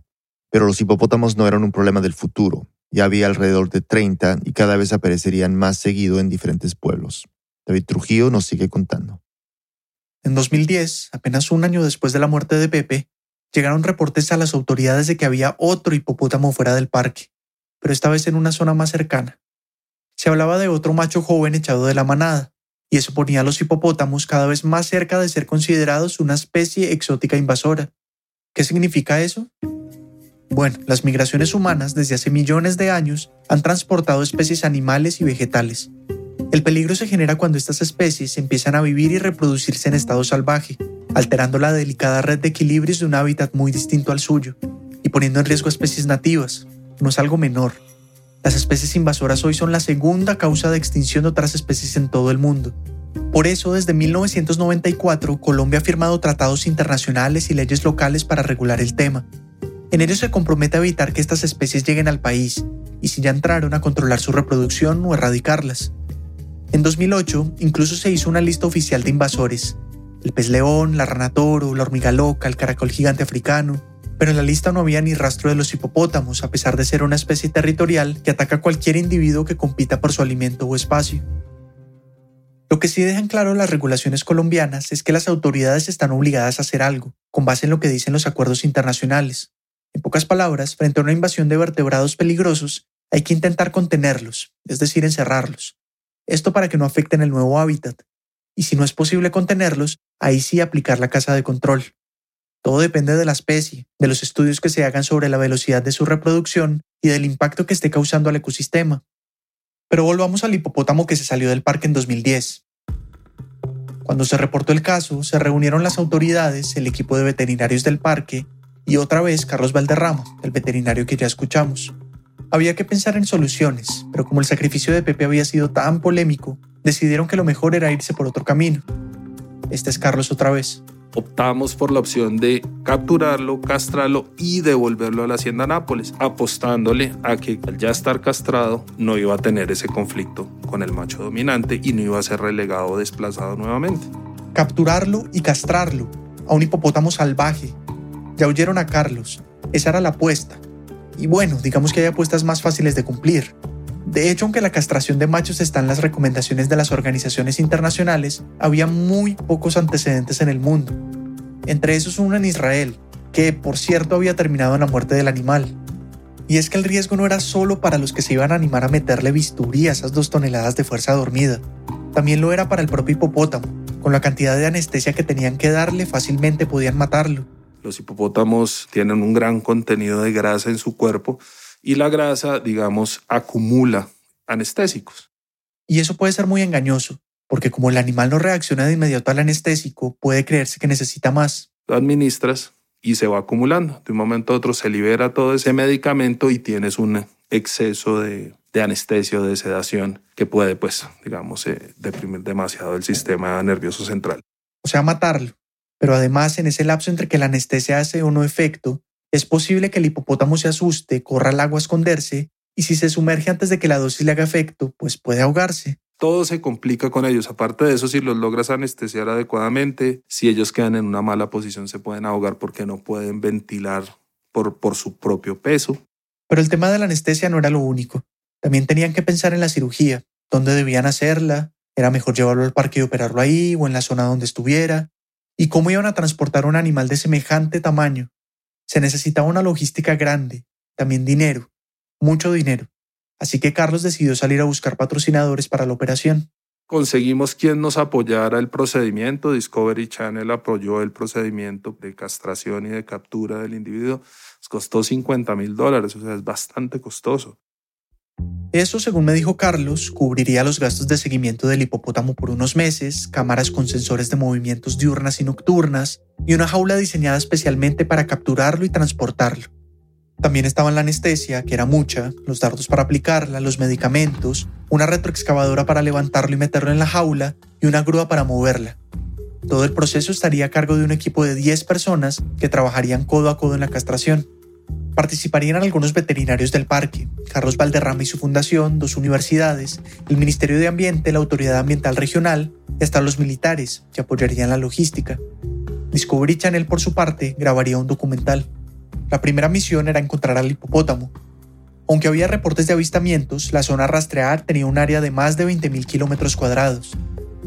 Pero los hipopótamos no eran un problema del futuro. Ya había alrededor de 30 y cada vez aparecerían más seguido en diferentes pueblos. David Trujillo nos sigue contando. En 2010, apenas un año después de la muerte de Pepe, llegaron reportes a las autoridades de que había otro hipopótamo fuera del parque, pero esta vez en una zona más cercana. Se hablaba de otro macho joven echado de la manada, y eso ponía a los hipopótamos cada vez más cerca de ser considerados una especie exótica invasora. ¿Qué significa eso? Bueno, las migraciones humanas desde hace millones de años han transportado especies animales y vegetales, el peligro se genera cuando estas especies empiezan a vivir y reproducirse en estado salvaje, alterando la delicada red de equilibrios de un hábitat muy distinto al suyo y poniendo en riesgo a especies nativas. No es algo menor. Las especies invasoras hoy son la segunda causa de extinción de otras especies en todo el mundo. Por eso, desde 1994, Colombia ha firmado tratados internacionales y leyes locales para regular el tema. En ellos se compromete a evitar que estas especies lleguen al país y si ya entraron a controlar su reproducción o erradicarlas. En 2008 incluso se hizo una lista oficial de invasores. El pez león, la rana toro, la hormiga loca, el caracol gigante africano. Pero en la lista no había ni rastro de los hipopótamos, a pesar de ser una especie territorial que ataca a cualquier individuo que compita por su alimento o espacio. Lo que sí dejan claro las regulaciones colombianas es que las autoridades están obligadas a hacer algo, con base en lo que dicen los acuerdos internacionales. En pocas palabras, frente a una invasión de vertebrados peligrosos, hay que intentar contenerlos, es decir, encerrarlos. Esto para que no afecten el nuevo hábitat. Y si no es posible contenerlos, ahí sí aplicar la casa de control. Todo depende de la especie, de los estudios que se hagan sobre la velocidad de su reproducción y del impacto que esté causando al ecosistema. Pero volvamos al hipopótamo que se salió del parque en 2010. Cuando se reportó el caso, se reunieron las autoridades, el equipo de veterinarios del parque y otra vez Carlos Valderrama, el veterinario que ya escuchamos. Había que pensar en soluciones, pero como el sacrificio de Pepe había sido tan polémico, decidieron que lo mejor era irse por otro camino. Este es Carlos otra vez optamos por la opción de capturarlo, castrarlo y devolverlo a la hacienda Nápoles, apostándole a que al ya estar castrado no iba a tener ese conflicto con el macho dominante y no iba a ser relegado o desplazado nuevamente. Capturarlo y castrarlo a un hipopótamo salvaje. Ya oyeron a Carlos, esa era la apuesta. Y bueno, digamos que hay apuestas más fáciles de cumplir. De hecho, aunque la castración de machos está en las recomendaciones de las organizaciones internacionales, había muy pocos antecedentes en el mundo. Entre esos uno en Israel, que por cierto había terminado en la muerte del animal. Y es que el riesgo no era solo para los que se iban a animar a meterle bisturí a esas dos toneladas de fuerza dormida, también lo era para el propio hipopótamo. Con la cantidad de anestesia que tenían que darle, fácilmente podían matarlo. Los hipopótamos tienen un gran contenido de grasa en su cuerpo y la grasa, digamos, acumula anestésicos. Y eso puede ser muy engañoso, porque como el animal no reacciona de inmediato al anestésico, puede creerse que necesita más. Lo administras y se va acumulando. De un momento a otro se libera todo ese medicamento y tienes un exceso de, de anestesia o de sedación que puede, pues, digamos, eh, deprimir demasiado el sistema nervioso central. O sea, matarlo. Pero además, en ese lapso entre que la anestesia hace o no efecto, es posible que el hipopótamo se asuste, corra al agua a esconderse, y si se sumerge antes de que la dosis le haga efecto, pues puede ahogarse. Todo se complica con ellos. Aparte de eso, si los logras anestesiar adecuadamente, si ellos quedan en una mala posición, se pueden ahogar porque no pueden ventilar por, por su propio peso. Pero el tema de la anestesia no era lo único. También tenían que pensar en la cirugía, dónde debían hacerla, era mejor llevarlo al parque y operarlo ahí o en la zona donde estuviera, y cómo iban a transportar un animal de semejante tamaño se necesitaba una logística grande, también dinero, mucho dinero. Así que Carlos decidió salir a buscar patrocinadores para la operación. Conseguimos quien nos apoyara el procedimiento. Discovery Channel apoyó el procedimiento de castración y de captura del individuo. Nos costó 50 mil dólares, o sea, es bastante costoso. Eso, según me dijo Carlos, cubriría los gastos de seguimiento del hipopótamo por unos meses, cámaras con sensores de movimientos diurnas y nocturnas, y una jaula diseñada especialmente para capturarlo y transportarlo. También estaban la anestesia, que era mucha, los dardos para aplicarla, los medicamentos, una retroexcavadora para levantarlo y meterlo en la jaula y una grúa para moverla. Todo el proceso estaría a cargo de un equipo de 10 personas que trabajarían codo a codo en la castración. Participarían algunos veterinarios del parque, Carlos Valderrama y su fundación, dos universidades, el Ministerio de Ambiente, la Autoridad Ambiental Regional y hasta los militares, que apoyarían la logística. Discovery Channel, por su parte, grabaría un documental. La primera misión era encontrar al hipopótamo. Aunque había reportes de avistamientos, la zona rastrear tenía un área de más de 20.000 kilómetros cuadrados.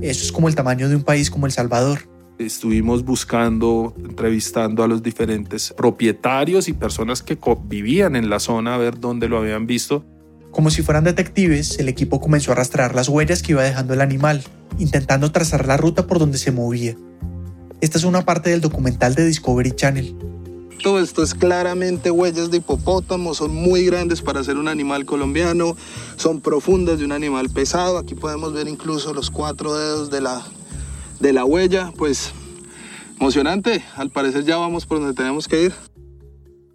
Eso es como el tamaño de un país como El Salvador. Estuvimos buscando, entrevistando a los diferentes propietarios y personas que vivían en la zona a ver dónde lo habían visto. Como si fueran detectives, el equipo comenzó a rastrear las huellas que iba dejando el animal, intentando trazar la ruta por donde se movía. Esta es una parte del documental de Discovery Channel. Todo esto es claramente huellas de hipopótamo, son muy grandes para ser un animal colombiano, son profundas de un animal pesado. Aquí podemos ver incluso los cuatro dedos de la, de la huella, pues emocionante. Al parecer ya vamos por donde tenemos que ir.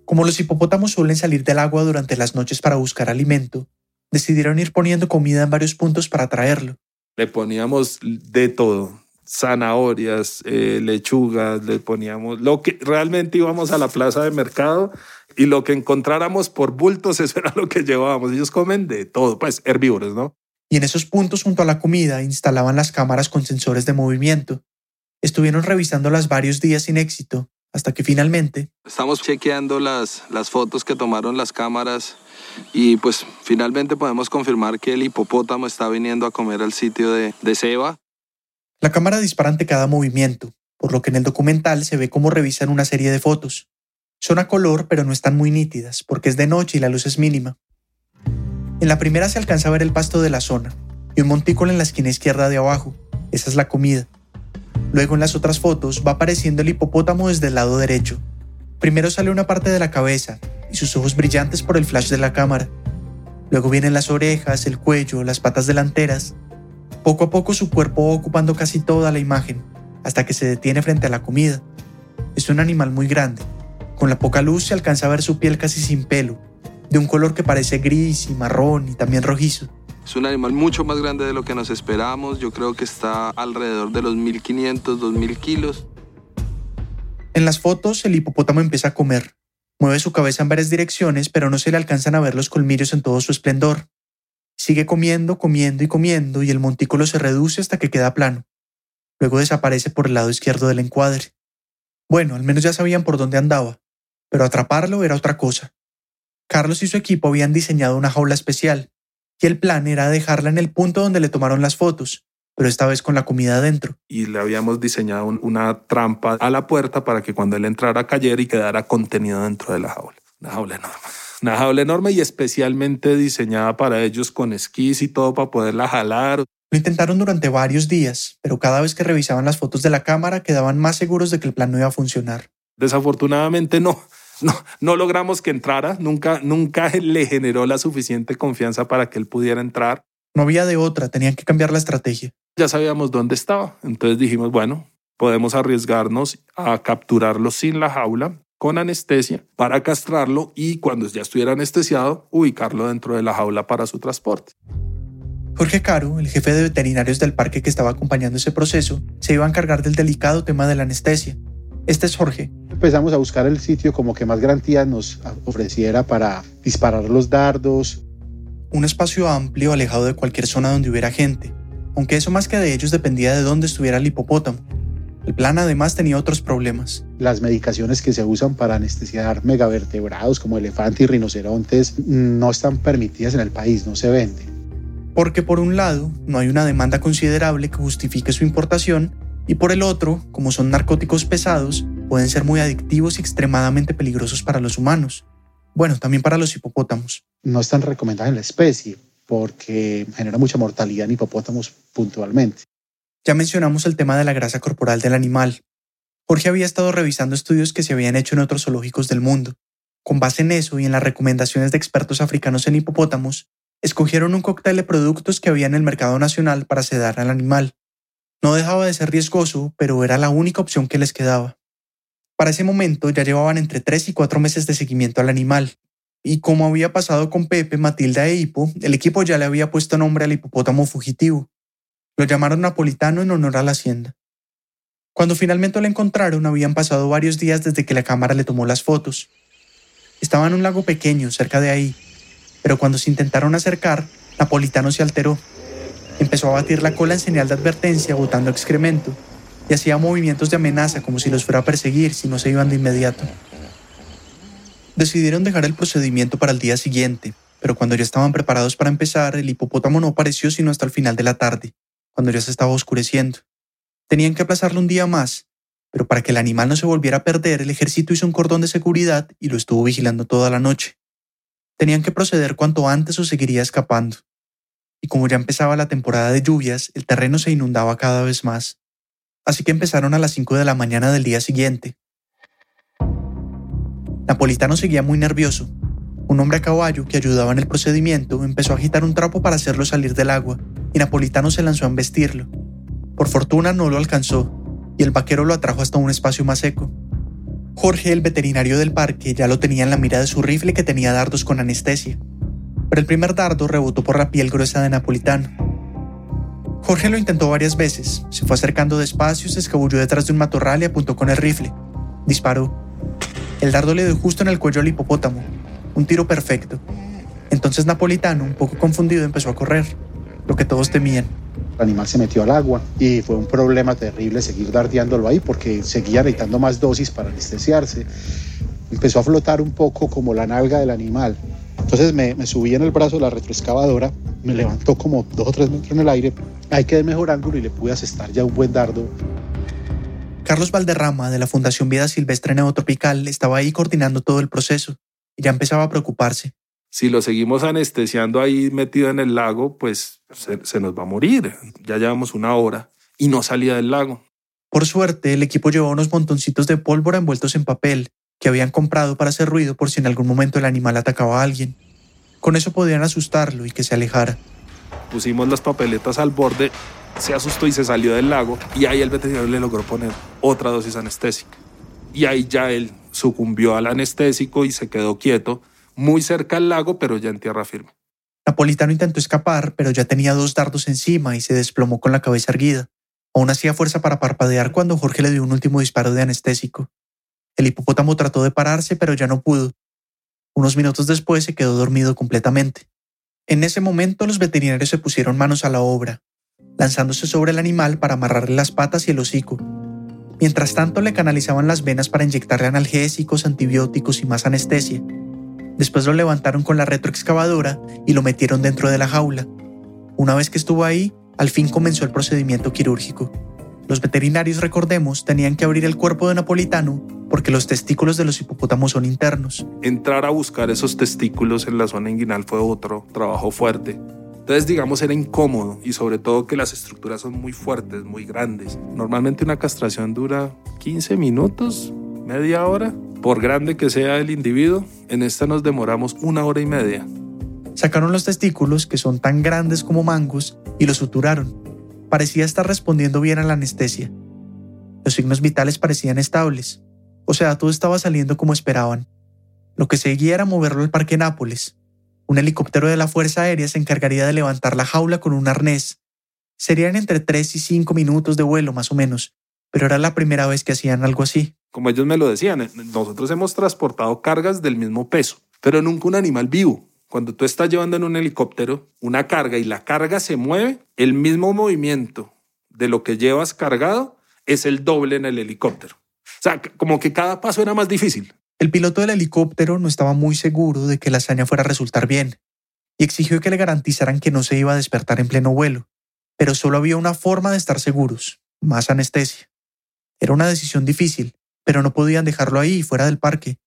Como los hipopótamos suelen salir del agua durante las noches para buscar alimento, Decidieron ir poniendo comida en varios puntos para traerlo. Le poníamos de todo, zanahorias, eh, lechugas, le poníamos lo que realmente íbamos a la plaza de mercado y lo que encontráramos por bultos, eso era lo que llevábamos. Ellos comen de todo, pues herbívoros, ¿no? Y en esos puntos junto a la comida instalaban las cámaras con sensores de movimiento. Estuvieron revisándolas varios días sin éxito, hasta que finalmente... Estamos chequeando las, las fotos que tomaron las cámaras y pues finalmente podemos confirmar que el hipopótamo está viniendo a comer al sitio de, de Seba. La cámara dispara ante cada movimiento, por lo que en el documental se ve cómo revisan una serie de fotos. Son a color, pero no están muy nítidas, porque es de noche y la luz es mínima. En la primera se alcanza a ver el pasto de la zona, y un montículo en la esquina izquierda de abajo. Esa es la comida. Luego en las otras fotos va apareciendo el hipopótamo desde el lado derecho. Primero sale una parte de la cabeza, y sus ojos brillantes por el flash de la cámara. Luego vienen las orejas, el cuello, las patas delanteras. Poco a poco su cuerpo va ocupando casi toda la imagen, hasta que se detiene frente a la comida. Es un animal muy grande. Con la poca luz se alcanza a ver su piel casi sin pelo, de un color que parece gris y marrón y también rojizo. Es un animal mucho más grande de lo que nos esperamos. Yo creo que está alrededor de los 1500, 2000 kilos. En las fotos, el hipopótamo empieza a comer. Mueve su cabeza en varias direcciones, pero no se le alcanzan a ver los colmillos en todo su esplendor. Sigue comiendo, comiendo y comiendo, y el montículo se reduce hasta que queda plano. Luego desaparece por el lado izquierdo del encuadre. Bueno, al menos ya sabían por dónde andaba, pero atraparlo era otra cosa. Carlos y su equipo habían diseñado una jaula especial, y el plan era dejarla en el punto donde le tomaron las fotos, pero esta vez con la comida adentro. Y le habíamos diseñado una trampa a la puerta para que cuando él entrara cayera y quedara contenido dentro de la jaula. Una jaula enorme. Una jaula enorme y especialmente diseñada para ellos con esquís y todo para poderla jalar. Lo intentaron durante varios días, pero cada vez que revisaban las fotos de la cámara quedaban más seguros de que el plan no iba a funcionar. Desafortunadamente no. No, no logramos que entrara, nunca, nunca le generó la suficiente confianza para que él pudiera entrar. No había de otra, tenían que cambiar la estrategia. Ya sabíamos dónde estaba, entonces dijimos, bueno, podemos arriesgarnos a capturarlo sin la jaula, con anestesia, para castrarlo y cuando ya estuviera anestesiado, ubicarlo dentro de la jaula para su transporte. Jorge Caro, el jefe de veterinarios del parque que estaba acompañando ese proceso, se iba a encargar del delicado tema de la anestesia. Este es Jorge. Empezamos a buscar el sitio como que más garantía nos ofreciera para disparar los dardos, un espacio amplio alejado de cualquier zona donde hubiera gente, aunque eso más que de ellos dependía de dónde estuviera el hipopótamo. El plan además tenía otros problemas. Las medicaciones que se usan para anestesiar megavertebrados como elefantes y rinocerontes no están permitidas en el país, no se venden. Porque por un lado, no hay una demanda considerable que justifique su importación, y por el otro, como son narcóticos pesados, pueden ser muy adictivos y extremadamente peligrosos para los humanos. Bueno, también para los hipopótamos. No están recomendadas en la especie porque genera mucha mortalidad en hipopótamos puntualmente. Ya mencionamos el tema de la grasa corporal del animal. Jorge había estado revisando estudios que se habían hecho en otros zoológicos del mundo. Con base en eso y en las recomendaciones de expertos africanos en hipopótamos, escogieron un cóctel de productos que había en el mercado nacional para sedar al animal. No dejaba de ser riesgoso, pero era la única opción que les quedaba. Para ese momento ya llevaban entre 3 y 4 meses de seguimiento al animal, y como había pasado con Pepe, Matilda e Hipo, el equipo ya le había puesto nombre al hipopótamo fugitivo. Lo llamaron Napolitano en honor a la hacienda. Cuando finalmente lo encontraron, habían pasado varios días desde que la cámara le tomó las fotos. Estaba en un lago pequeño, cerca de ahí, pero cuando se intentaron acercar, Napolitano se alteró. Empezó a batir la cola en señal de advertencia, botando excremento, y hacía movimientos de amenaza como si los fuera a perseguir si no se iban de inmediato. Decidieron dejar el procedimiento para el día siguiente, pero cuando ya estaban preparados para empezar, el hipopótamo no apareció sino hasta el final de la tarde, cuando ya se estaba oscureciendo. Tenían que aplazarlo un día más, pero para que el animal no se volviera a perder, el ejército hizo un cordón de seguridad y lo estuvo vigilando toda la noche. Tenían que proceder cuanto antes o seguiría escapando. Y como ya empezaba la temporada de lluvias, el terreno se inundaba cada vez más así que empezaron a las 5 de la mañana del día siguiente. Napolitano seguía muy nervioso. Un hombre a caballo que ayudaba en el procedimiento empezó a agitar un trapo para hacerlo salir del agua, y Napolitano se lanzó a embestirlo. Por fortuna no lo alcanzó, y el vaquero lo atrajo hasta un espacio más seco. Jorge, el veterinario del parque, ya lo tenía en la mira de su rifle que tenía dardos con anestesia. Pero el primer dardo rebotó por la piel gruesa de Napolitano. Jorge lo intentó varias veces, se fue acercando despacio, se escabulló detrás de un matorral y apuntó con el rifle. Disparó. El dardo le dio justo en el cuello al hipopótamo. Un tiro perfecto. Entonces Napolitano, un poco confundido, empezó a correr, lo que todos temían. El animal se metió al agua y fue un problema terrible seguir dardeándolo ahí porque seguía necesitando más dosis para anestesiarse. Empezó a flotar un poco como la nalga del animal. Entonces me, me subí en el brazo de la retroexcavadora, me levantó como dos o tres metros en el aire, ahí quedé mejorando y le pude asestar ya un buen dardo. Carlos Valderrama, de la Fundación Vida Silvestre Neotropical, estaba ahí coordinando todo el proceso y ya empezaba a preocuparse. Si lo seguimos anestesiando ahí metido en el lago, pues se, se nos va a morir. Ya llevamos una hora y no salía del lago. Por suerte, el equipo llevó unos montoncitos de pólvora envueltos en papel que habían comprado para hacer ruido por si en algún momento el animal atacaba a alguien. Con eso podían asustarlo y que se alejara. Pusimos las papeletas al borde, se asustó y se salió del lago y ahí el veterinario le logró poner otra dosis anestésica. Y ahí ya él sucumbió al anestésico y se quedó quieto, muy cerca al lago, pero ya en tierra firme. Napolitano intentó escapar, pero ya tenía dos dardos encima y se desplomó con la cabeza erguida. Aún hacía fuerza para parpadear cuando Jorge le dio un último disparo de anestésico. El hipopótamo trató de pararse, pero ya no pudo. Unos minutos después se quedó dormido completamente. En ese momento los veterinarios se pusieron manos a la obra, lanzándose sobre el animal para amarrarle las patas y el hocico. Mientras tanto le canalizaban las venas para inyectarle analgésicos, antibióticos y más anestesia. Después lo levantaron con la retroexcavadora y lo metieron dentro de la jaula. Una vez que estuvo ahí, al fin comenzó el procedimiento quirúrgico. Los veterinarios, recordemos, tenían que abrir el cuerpo de Napolitano porque los testículos de los hipopótamos son internos. Entrar a buscar esos testículos en la zona inguinal fue otro trabajo fuerte. Entonces, digamos, era incómodo y sobre todo que las estructuras son muy fuertes, muy grandes. Normalmente una castración dura 15 minutos, media hora. Por grande que sea el individuo, en esta nos demoramos una hora y media. Sacaron los testículos, que son tan grandes como mangos, y los suturaron. Parecía estar respondiendo bien a la anestesia. Los signos vitales parecían estables. O sea, todo estaba saliendo como esperaban. Lo que seguía era moverlo al Parque Nápoles. Un helicóptero de la Fuerza Aérea se encargaría de levantar la jaula con un arnés. Serían entre 3 y 5 minutos de vuelo, más o menos, pero era la primera vez que hacían algo así. Como ellos me lo decían, eh, nosotros hemos transportado cargas del mismo peso, pero nunca un animal vivo. Cuando tú estás llevando en un helicóptero una carga y la carga se mueve, el mismo movimiento de lo que llevas cargado es el doble en el helicóptero. O sea, como que cada paso era más difícil. El piloto del helicóptero no estaba muy seguro de que la hazaña fuera a resultar bien y exigió que le garantizaran que no se iba a despertar en pleno vuelo. Pero solo había una forma de estar seguros, más anestesia. Era una decisión difícil, pero no podían dejarlo ahí, fuera del parque.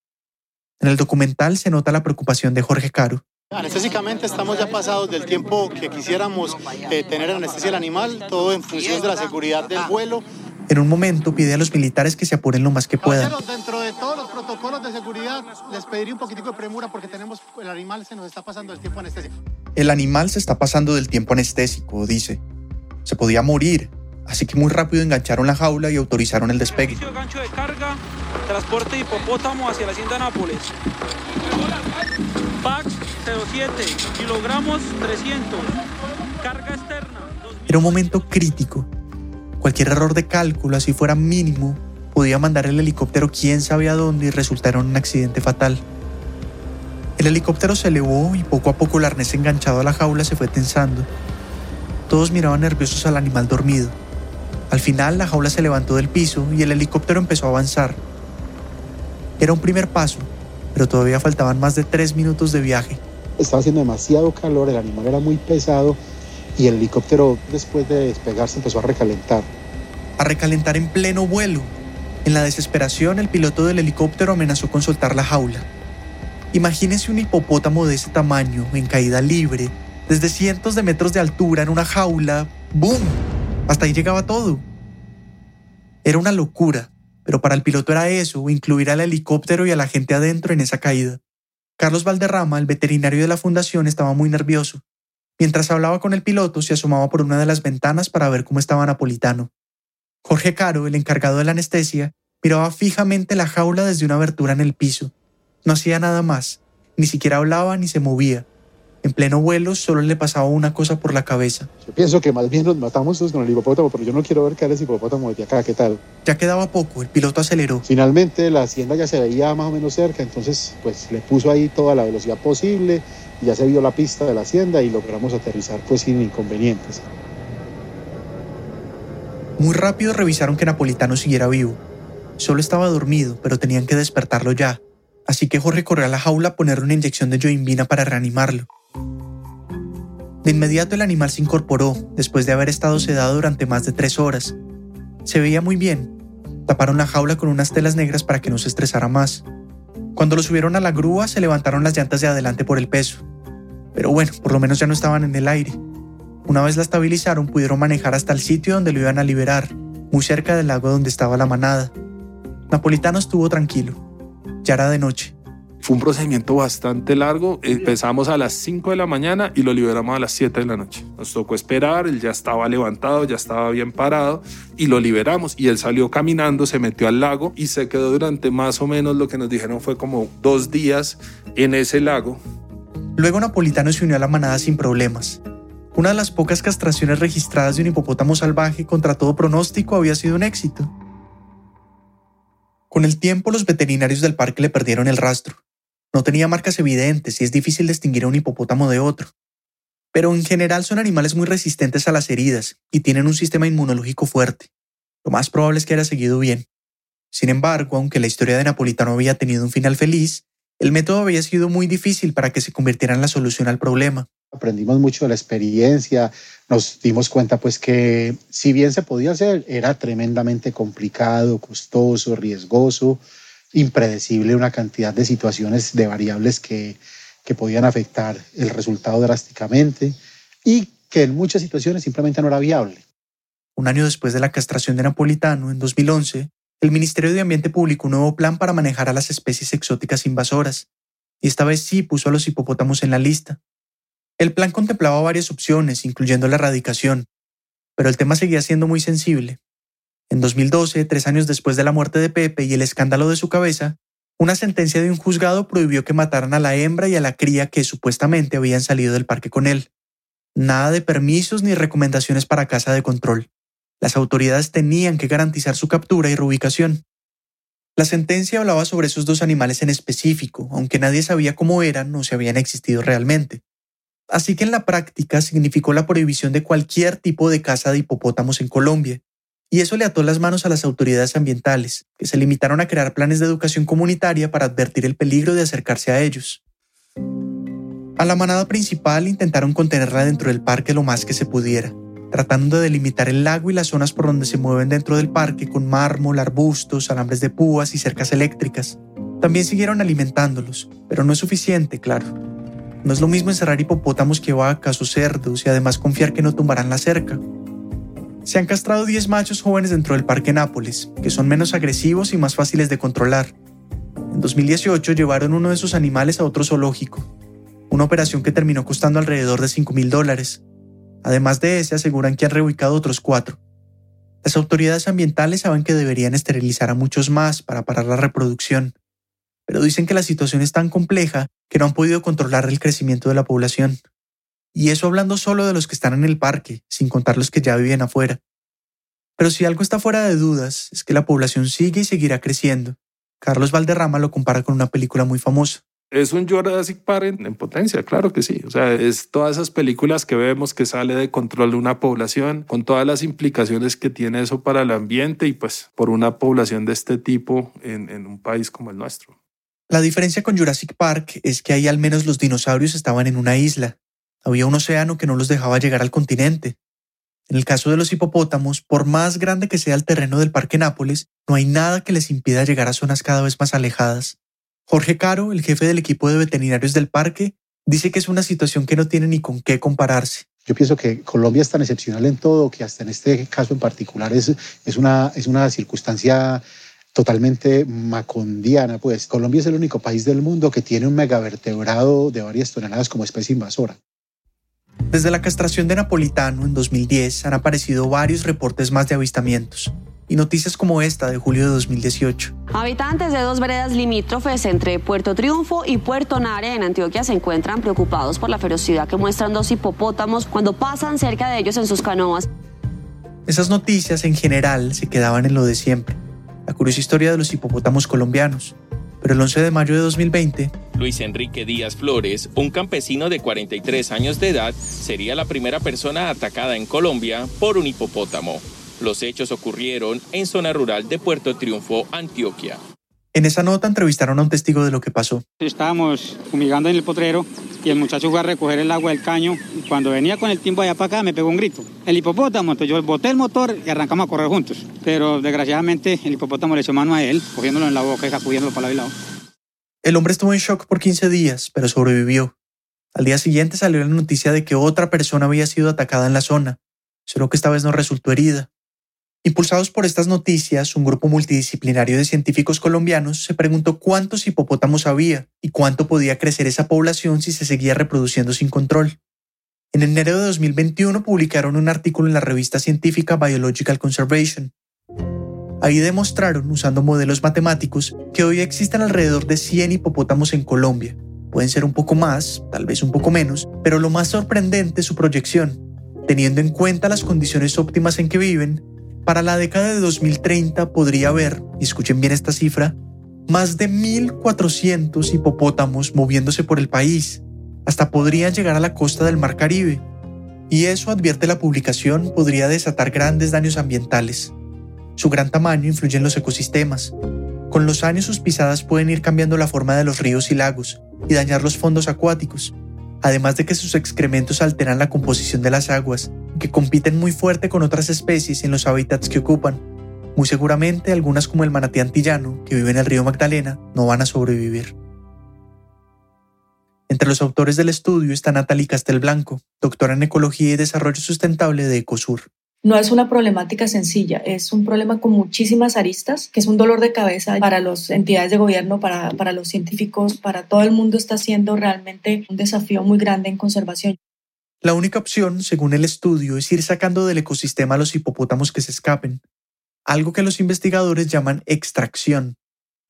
En el documental se nota la preocupación de Jorge Caro. Anestésicamente estamos ya pasados del tiempo que quisiéramos eh, tener anestesia al animal, todo en función de la seguridad del vuelo. En un momento pide a los militares que se apuren lo más que puedan. Dentro de todos los protocolos de seguridad, les pediría un poquitico de premura porque tenemos el animal se nos está pasando el tiempo anestésico. El animal se está pasando del tiempo anestésico, dice. Se podía morir, así que muy rápido engancharon la jaula y autorizaron el despegue. Gancho de carga, transporte hipopótamo hacia la hacienda Nápoles. Pax 07, kilogramos 300, carga externa. Era un momento crítico. Cualquier error de cálculo, así fuera mínimo, podía mandar el helicóptero quién sabe a dónde y resultar en un accidente fatal. El helicóptero se elevó y poco a poco el arnés enganchado a la jaula se fue tensando. Todos miraban nerviosos al animal dormido. Al final la jaula se levantó del piso y el helicóptero empezó a avanzar. Era un primer paso, pero todavía faltaban más de tres minutos de viaje. Estaba haciendo demasiado calor, el animal era muy pesado y el helicóptero después de despegarse empezó a recalentar. A recalentar en pleno vuelo. En la desesperación, el piloto del helicóptero amenazó con soltar la jaula. Imagínense un hipopótamo de ese tamaño, en caída libre, desde cientos de metros de altura, en una jaula. ¡Boom! Hasta ahí llegaba todo. Era una locura, pero para el piloto era eso, incluir al helicóptero y a la gente adentro en esa caída. Carlos Valderrama, el veterinario de la fundación, estaba muy nervioso. Mientras hablaba con el piloto, se asomaba por una de las ventanas para ver cómo estaba Napolitano. Jorge Caro, el encargado de la anestesia, miraba fijamente la jaula desde una abertura en el piso. No hacía nada más, ni siquiera hablaba ni se movía. En pleno vuelo solo le pasaba una cosa por la cabeza. Yo pienso que más bien nos matamos con el hipopótamo, pero yo no quiero ver caer ese hipopótamo desde acá, ¿qué tal? Ya quedaba poco, el piloto aceleró. Finalmente la hacienda ya se veía más o menos cerca, entonces pues le puso ahí toda la velocidad posible, ya se vio la pista de la hacienda y logramos aterrizar pues sin inconvenientes. Muy rápido revisaron que Napolitano siguiera vivo. Solo estaba dormido, pero tenían que despertarlo ya. Así que Jorge corrió a la jaula a ponerle una inyección de joinvina para reanimarlo. De inmediato el animal se incorporó, después de haber estado sedado durante más de tres horas. Se veía muy bien. Taparon la jaula con unas telas negras para que no se estresara más. Cuando lo subieron a la grúa se levantaron las llantas de adelante por el peso. Pero bueno, por lo menos ya no estaban en el aire. Una vez la estabilizaron pudieron manejar hasta el sitio donde lo iban a liberar, muy cerca del lago donde estaba la manada. Napolitano estuvo tranquilo. Ya era de noche. Fue un procedimiento bastante largo. Empezamos a las 5 de la mañana y lo liberamos a las 7 de la noche. Nos tocó esperar, él ya estaba levantado, ya estaba bien parado y lo liberamos. Y él salió caminando, se metió al lago y se quedó durante más o menos lo que nos dijeron fue como dos días en ese lago. Luego Napolitano se unió a la manada sin problemas. Una de las pocas castraciones registradas de un hipopótamo salvaje contra todo pronóstico había sido un éxito. Con el tiempo los veterinarios del parque le perdieron el rastro. No tenía marcas evidentes y es difícil distinguir a un hipopótamo de otro. Pero en general son animales muy resistentes a las heridas y tienen un sistema inmunológico fuerte. Lo más probable es que haya seguido bien. Sin embargo, aunque la historia de Napolitano había tenido un final feliz, el método había sido muy difícil para que se convirtiera en la solución al problema. Aprendimos mucho de la experiencia, nos dimos cuenta pues que si bien se podía hacer, era tremendamente complicado, costoso, riesgoso impredecible una cantidad de situaciones, de variables que, que podían afectar el resultado drásticamente y que en muchas situaciones simplemente no era viable. Un año después de la castración de Napolitano, en 2011, el Ministerio de Ambiente publicó un nuevo plan para manejar a las especies exóticas invasoras, y esta vez sí puso a los hipopótamos en la lista. El plan contemplaba varias opciones, incluyendo la erradicación, pero el tema seguía siendo muy sensible, en 2012, tres años después de la muerte de Pepe y el escándalo de su cabeza, una sentencia de un juzgado prohibió que mataran a la hembra y a la cría que supuestamente habían salido del parque con él. Nada de permisos ni recomendaciones para casa de control. Las autoridades tenían que garantizar su captura y reubicación. La sentencia hablaba sobre esos dos animales en específico, aunque nadie sabía cómo eran o si habían existido realmente. Así que en la práctica significó la prohibición de cualquier tipo de caza de hipopótamos en Colombia, y eso le ató las manos a las autoridades ambientales, que se limitaron a crear planes de educación comunitaria para advertir el peligro de acercarse a ellos. A la manada principal intentaron contenerla dentro del parque lo más que se pudiera, tratando de delimitar el lago y las zonas por donde se mueven dentro del parque con mármol, arbustos, alambres de púas y cercas eléctricas. También siguieron alimentándolos, pero no es suficiente, claro. No es lo mismo encerrar hipopótamos que vacas o cerdos y además confiar que no tumbarán la cerca. Se han castrado 10 machos jóvenes dentro del Parque Nápoles, que son menos agresivos y más fáciles de controlar. En 2018 llevaron uno de sus animales a otro zoológico, una operación que terminó costando alrededor de 5 mil dólares. Además de ese, aseguran que han reubicado otros cuatro. Las autoridades ambientales saben que deberían esterilizar a muchos más para parar la reproducción, pero dicen que la situación es tan compleja que no han podido controlar el crecimiento de la población. Y eso hablando solo de los que están en el parque, sin contar los que ya viven afuera. Pero si algo está fuera de dudas, es que la población sigue y seguirá creciendo. Carlos Valderrama lo compara con una película muy famosa. Es un Jurassic Park en, potencia, claro que sí. O sea, es todas esas películas que vemos que sale de control de una población, con todas las implicaciones que tiene eso para el ambiente y pues por una población de este tipo en, en un país como el nuestro. La diferencia con Jurassic Park es que ahí al menos los dinosaurios estaban en una isla, había un océano que no los dejaba llegar al continente. En el caso de los hipopótamos, por más grande que sea el terreno del Parque Nápoles, no hay nada que les impida llegar a zonas cada vez más alejadas. Jorge Caro, el jefe del equipo de veterinarios del parque, dice que es una situación que no tiene ni con qué compararse. Yo pienso que Colombia es tan excepcional en todo que hasta en este caso en particular es, es, una, es una circunstancia totalmente macondiana. Pues Colombia es el único país del mundo que tiene un megavertebrado de varias toneladas como especie invasora. Desde la castración de Napolitano en 2010 han aparecido varios reportes más de avistamientos. y noticias como esta de julio de 2018. Habitantes de dos veredas limítrofes entre Puerto Triunfo y Puerto Nare en Antioquia se encuentran preocupados por la ferocidad que muestran dos hipopótamos cuando pasan cerca de ellos en sus canoas. Esas noticias en general se quedaban en lo de siempre, la curiosa historia de los hipopótamos colombianos. Pero el 11 de mayo de 2020, Luis Enrique Díaz Flores, un campesino de 43 años de edad, sería la primera persona atacada en Colombia por un hipopótamo. Los hechos ocurrieron en zona rural de Puerto Triunfo, Antioquia. En esa nota entrevistaron a un testigo de lo que pasó. Estábamos fumigando en el potrero y el muchacho fue a recoger el agua del caño. Y cuando venía con el timbo allá para acá me pegó un grito. El hipopótamo, entonces yo boté el motor y arrancamos a correr juntos. Pero desgraciadamente el hipopótamo le echó mano a él, cogiéndolo en la boca y sacudiéndolo para lado y lado. El hombre estuvo en shock por 15 días, pero sobrevivió. Al día siguiente salió la noticia de que otra persona había sido atacada en la zona, solo que esta vez no resultó herida. Impulsados por estas noticias, un grupo multidisciplinario de científicos colombianos se preguntó cuántos hipopótamos había y cuánto podía crecer esa población si se seguía reproduciendo sin control. En enero de 2021 publicaron un artículo en la revista científica Biological Conservation. Ahí demostraron, usando modelos matemáticos, que hoy existen alrededor de 100 hipopótamos en Colombia. Pueden ser un poco más, tal vez un poco menos, pero lo más sorprendente es su proyección. Teniendo en cuenta las condiciones óptimas en que viven, para la década de 2030 podría haber, escuchen bien esta cifra, más de 1.400 hipopótamos moviéndose por el país. Hasta podrían llegar a la costa del Mar Caribe. Y eso, advierte la publicación, podría desatar grandes daños ambientales. Su gran tamaño influye en los ecosistemas. Con los años sus pisadas pueden ir cambiando la forma de los ríos y lagos y dañar los fondos acuáticos, además de que sus excrementos alteran la composición de las aguas que compiten muy fuerte con otras especies en los hábitats que ocupan. Muy seguramente algunas como el manatí antillano, que vive en el río Magdalena, no van a sobrevivir. Entre los autores del estudio está Natalie Castelblanco, doctora en Ecología y Desarrollo Sustentable de Ecosur. No es una problemática sencilla, es un problema con muchísimas aristas, que es un dolor de cabeza para las entidades de gobierno, para, para los científicos, para todo el mundo está siendo realmente un desafío muy grande en conservación. La única opción, según el estudio, es ir sacando del ecosistema a los hipopótamos que se escapen, algo que los investigadores llaman extracción.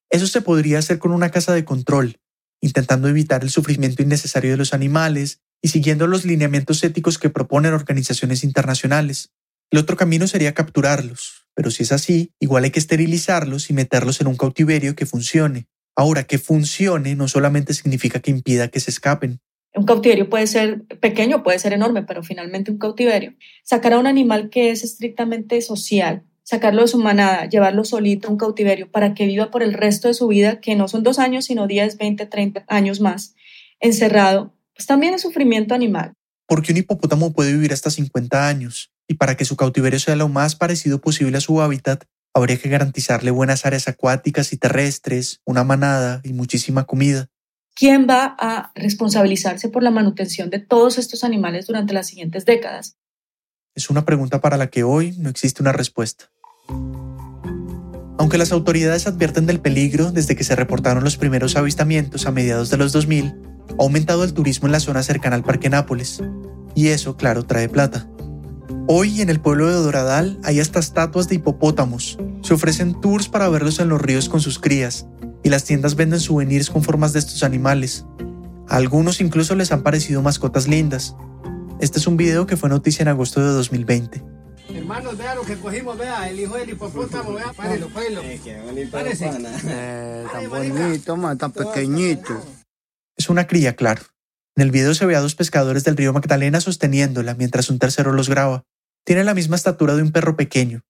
Eso se podría hacer con una casa de control, intentando evitar el sufrimiento innecesario de los animales y siguiendo los lineamientos éticos que proponen organizaciones internacionales. El otro camino sería capturarlos, pero si es así, igual hay que esterilizarlos y meterlos en un cautiverio que funcione. Ahora, que funcione no solamente significa que impida que se escapen, un cautiverio puede ser pequeño, puede ser enorme, pero finalmente un cautiverio. Sacar a un animal que es estrictamente social, sacarlo de su manada, llevarlo solito a un cautiverio para que viva por el resto de su vida, que no son dos años, sino 10, 20, 30 años más, encerrado, pues también es sufrimiento animal. Porque un hipopótamo puede vivir hasta 50 años, y para que su cautiverio sea lo más parecido posible a su hábitat, habría que garantizarle buenas áreas acuáticas y terrestres, una manada y muchísima comida. ¿Quién va a responsabilizarse por la manutención de todos estos animales durante las siguientes décadas? Es una pregunta para la que hoy no existe una respuesta. Aunque las autoridades advierten del peligro desde que se reportaron los primeros avistamientos a mediados de los 2000, ha aumentado el turismo en la zona cercana al Parque Nápoles. Y eso, claro, trae plata. Hoy en el pueblo de Doradal hay hasta estatuas de hipopótamos. Se ofrecen tours para verlos en los ríos con sus crías y las tiendas venden souvenirs con formas de estos animales. A algunos incluso les han parecido mascotas lindas. Este es un video que fue noticia en agosto de 2020. Hermanos, vea lo que cogimos, vea, el hijo del hipopótamo, vea, párelo, párelo. Párese. Eh, tan bonito, tan pequeñito. Es una cría, claro. En el video se ve a dos pescadores del río Magdalena sosteniéndola mientras un tercero los graba. Tiene la misma estatura de un perro pequeño,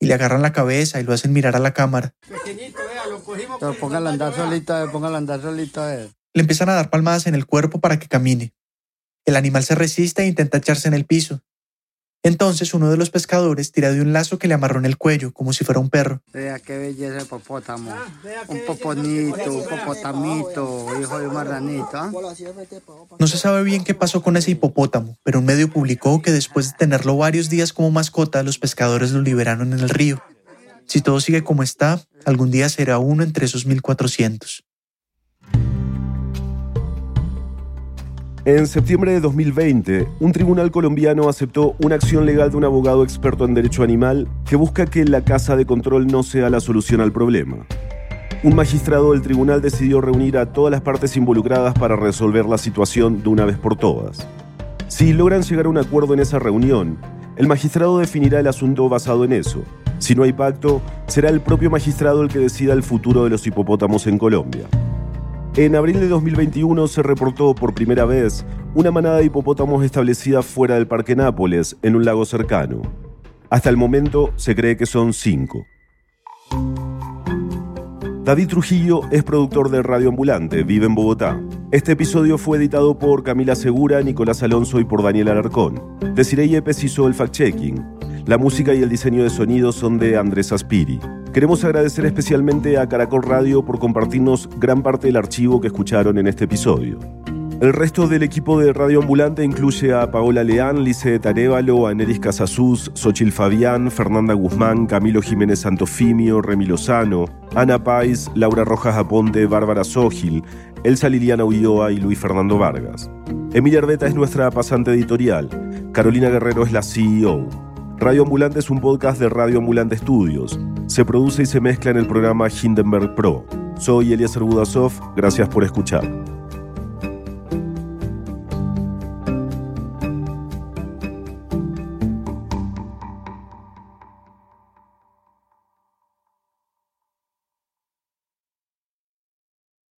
y le agarran la cabeza y lo hacen mirar a la cámara. Pequeñito, vea, lo cogimos. Pero póngala andar solita, póngala a andar solita. Le empiezan a dar palmadas en el cuerpo para que camine. El animal se resiste e intenta echarse en el piso, entonces uno de los pescadores tira de un lazo que le amarró en el cuello, como si fuera un perro. Vea qué belleza el popótamo. Ah, un poponito, un popotamito, hijo de un marranito. ¿ah? No se sabe bien qué pasó con ese hipopótamo, pero un medio publicó que después de tenerlo varios días como mascota, los pescadores lo liberaron en el río. Si todo sigue como está, algún día será uno entre esos 1400. En septiembre de 2020, un tribunal colombiano aceptó una acción legal de un abogado experto en derecho animal que busca que la casa de control no sea la solución al problema. Un magistrado del tribunal decidió reunir a todas las partes involucradas para resolver la situación de una vez por todas. Si logran llegar a un acuerdo en esa reunión, el magistrado definirá el asunto basado en eso. Si no hay pacto, será el propio magistrado el que decida el futuro de los hipopótamos en Colombia. En abril de 2021 se reportó por primera vez una manada de hipopótamos establecida fuera del Parque Nápoles, en un lago cercano. Hasta el momento se cree que son cinco. David Trujillo es productor de Radio Ambulante, vive en Bogotá. Este episodio fue editado por Camila Segura, Nicolás Alonso y por Daniel Alarcón. Desiree Yepes hizo el fact-checking. La música y el diseño de sonido son de Andrés Aspiri. Queremos agradecer especialmente a Caracol Radio por compartirnos gran parte del archivo que escucharon en este episodio. El resto del equipo de Radio Ambulante incluye a Paola Leán, Lice Tarévalo, Aneris Casasús, Xochil Fabián, Fernanda Guzmán, Camilo Jiménez Santofimio, Remi Lozano, Ana Pais, Laura Rojas Aponte, Bárbara Sógil, Elsa Liliana Ulloa y Luis Fernando Vargas. Emilia Arbeta es nuestra pasante editorial. Carolina Guerrero es la CEO. Radio Ambulante es un podcast de Radio Ambulante Estudios. Se produce y se mezcla en el programa Hindenburg Pro. Soy Eliezer Budasov, gracias por escuchar.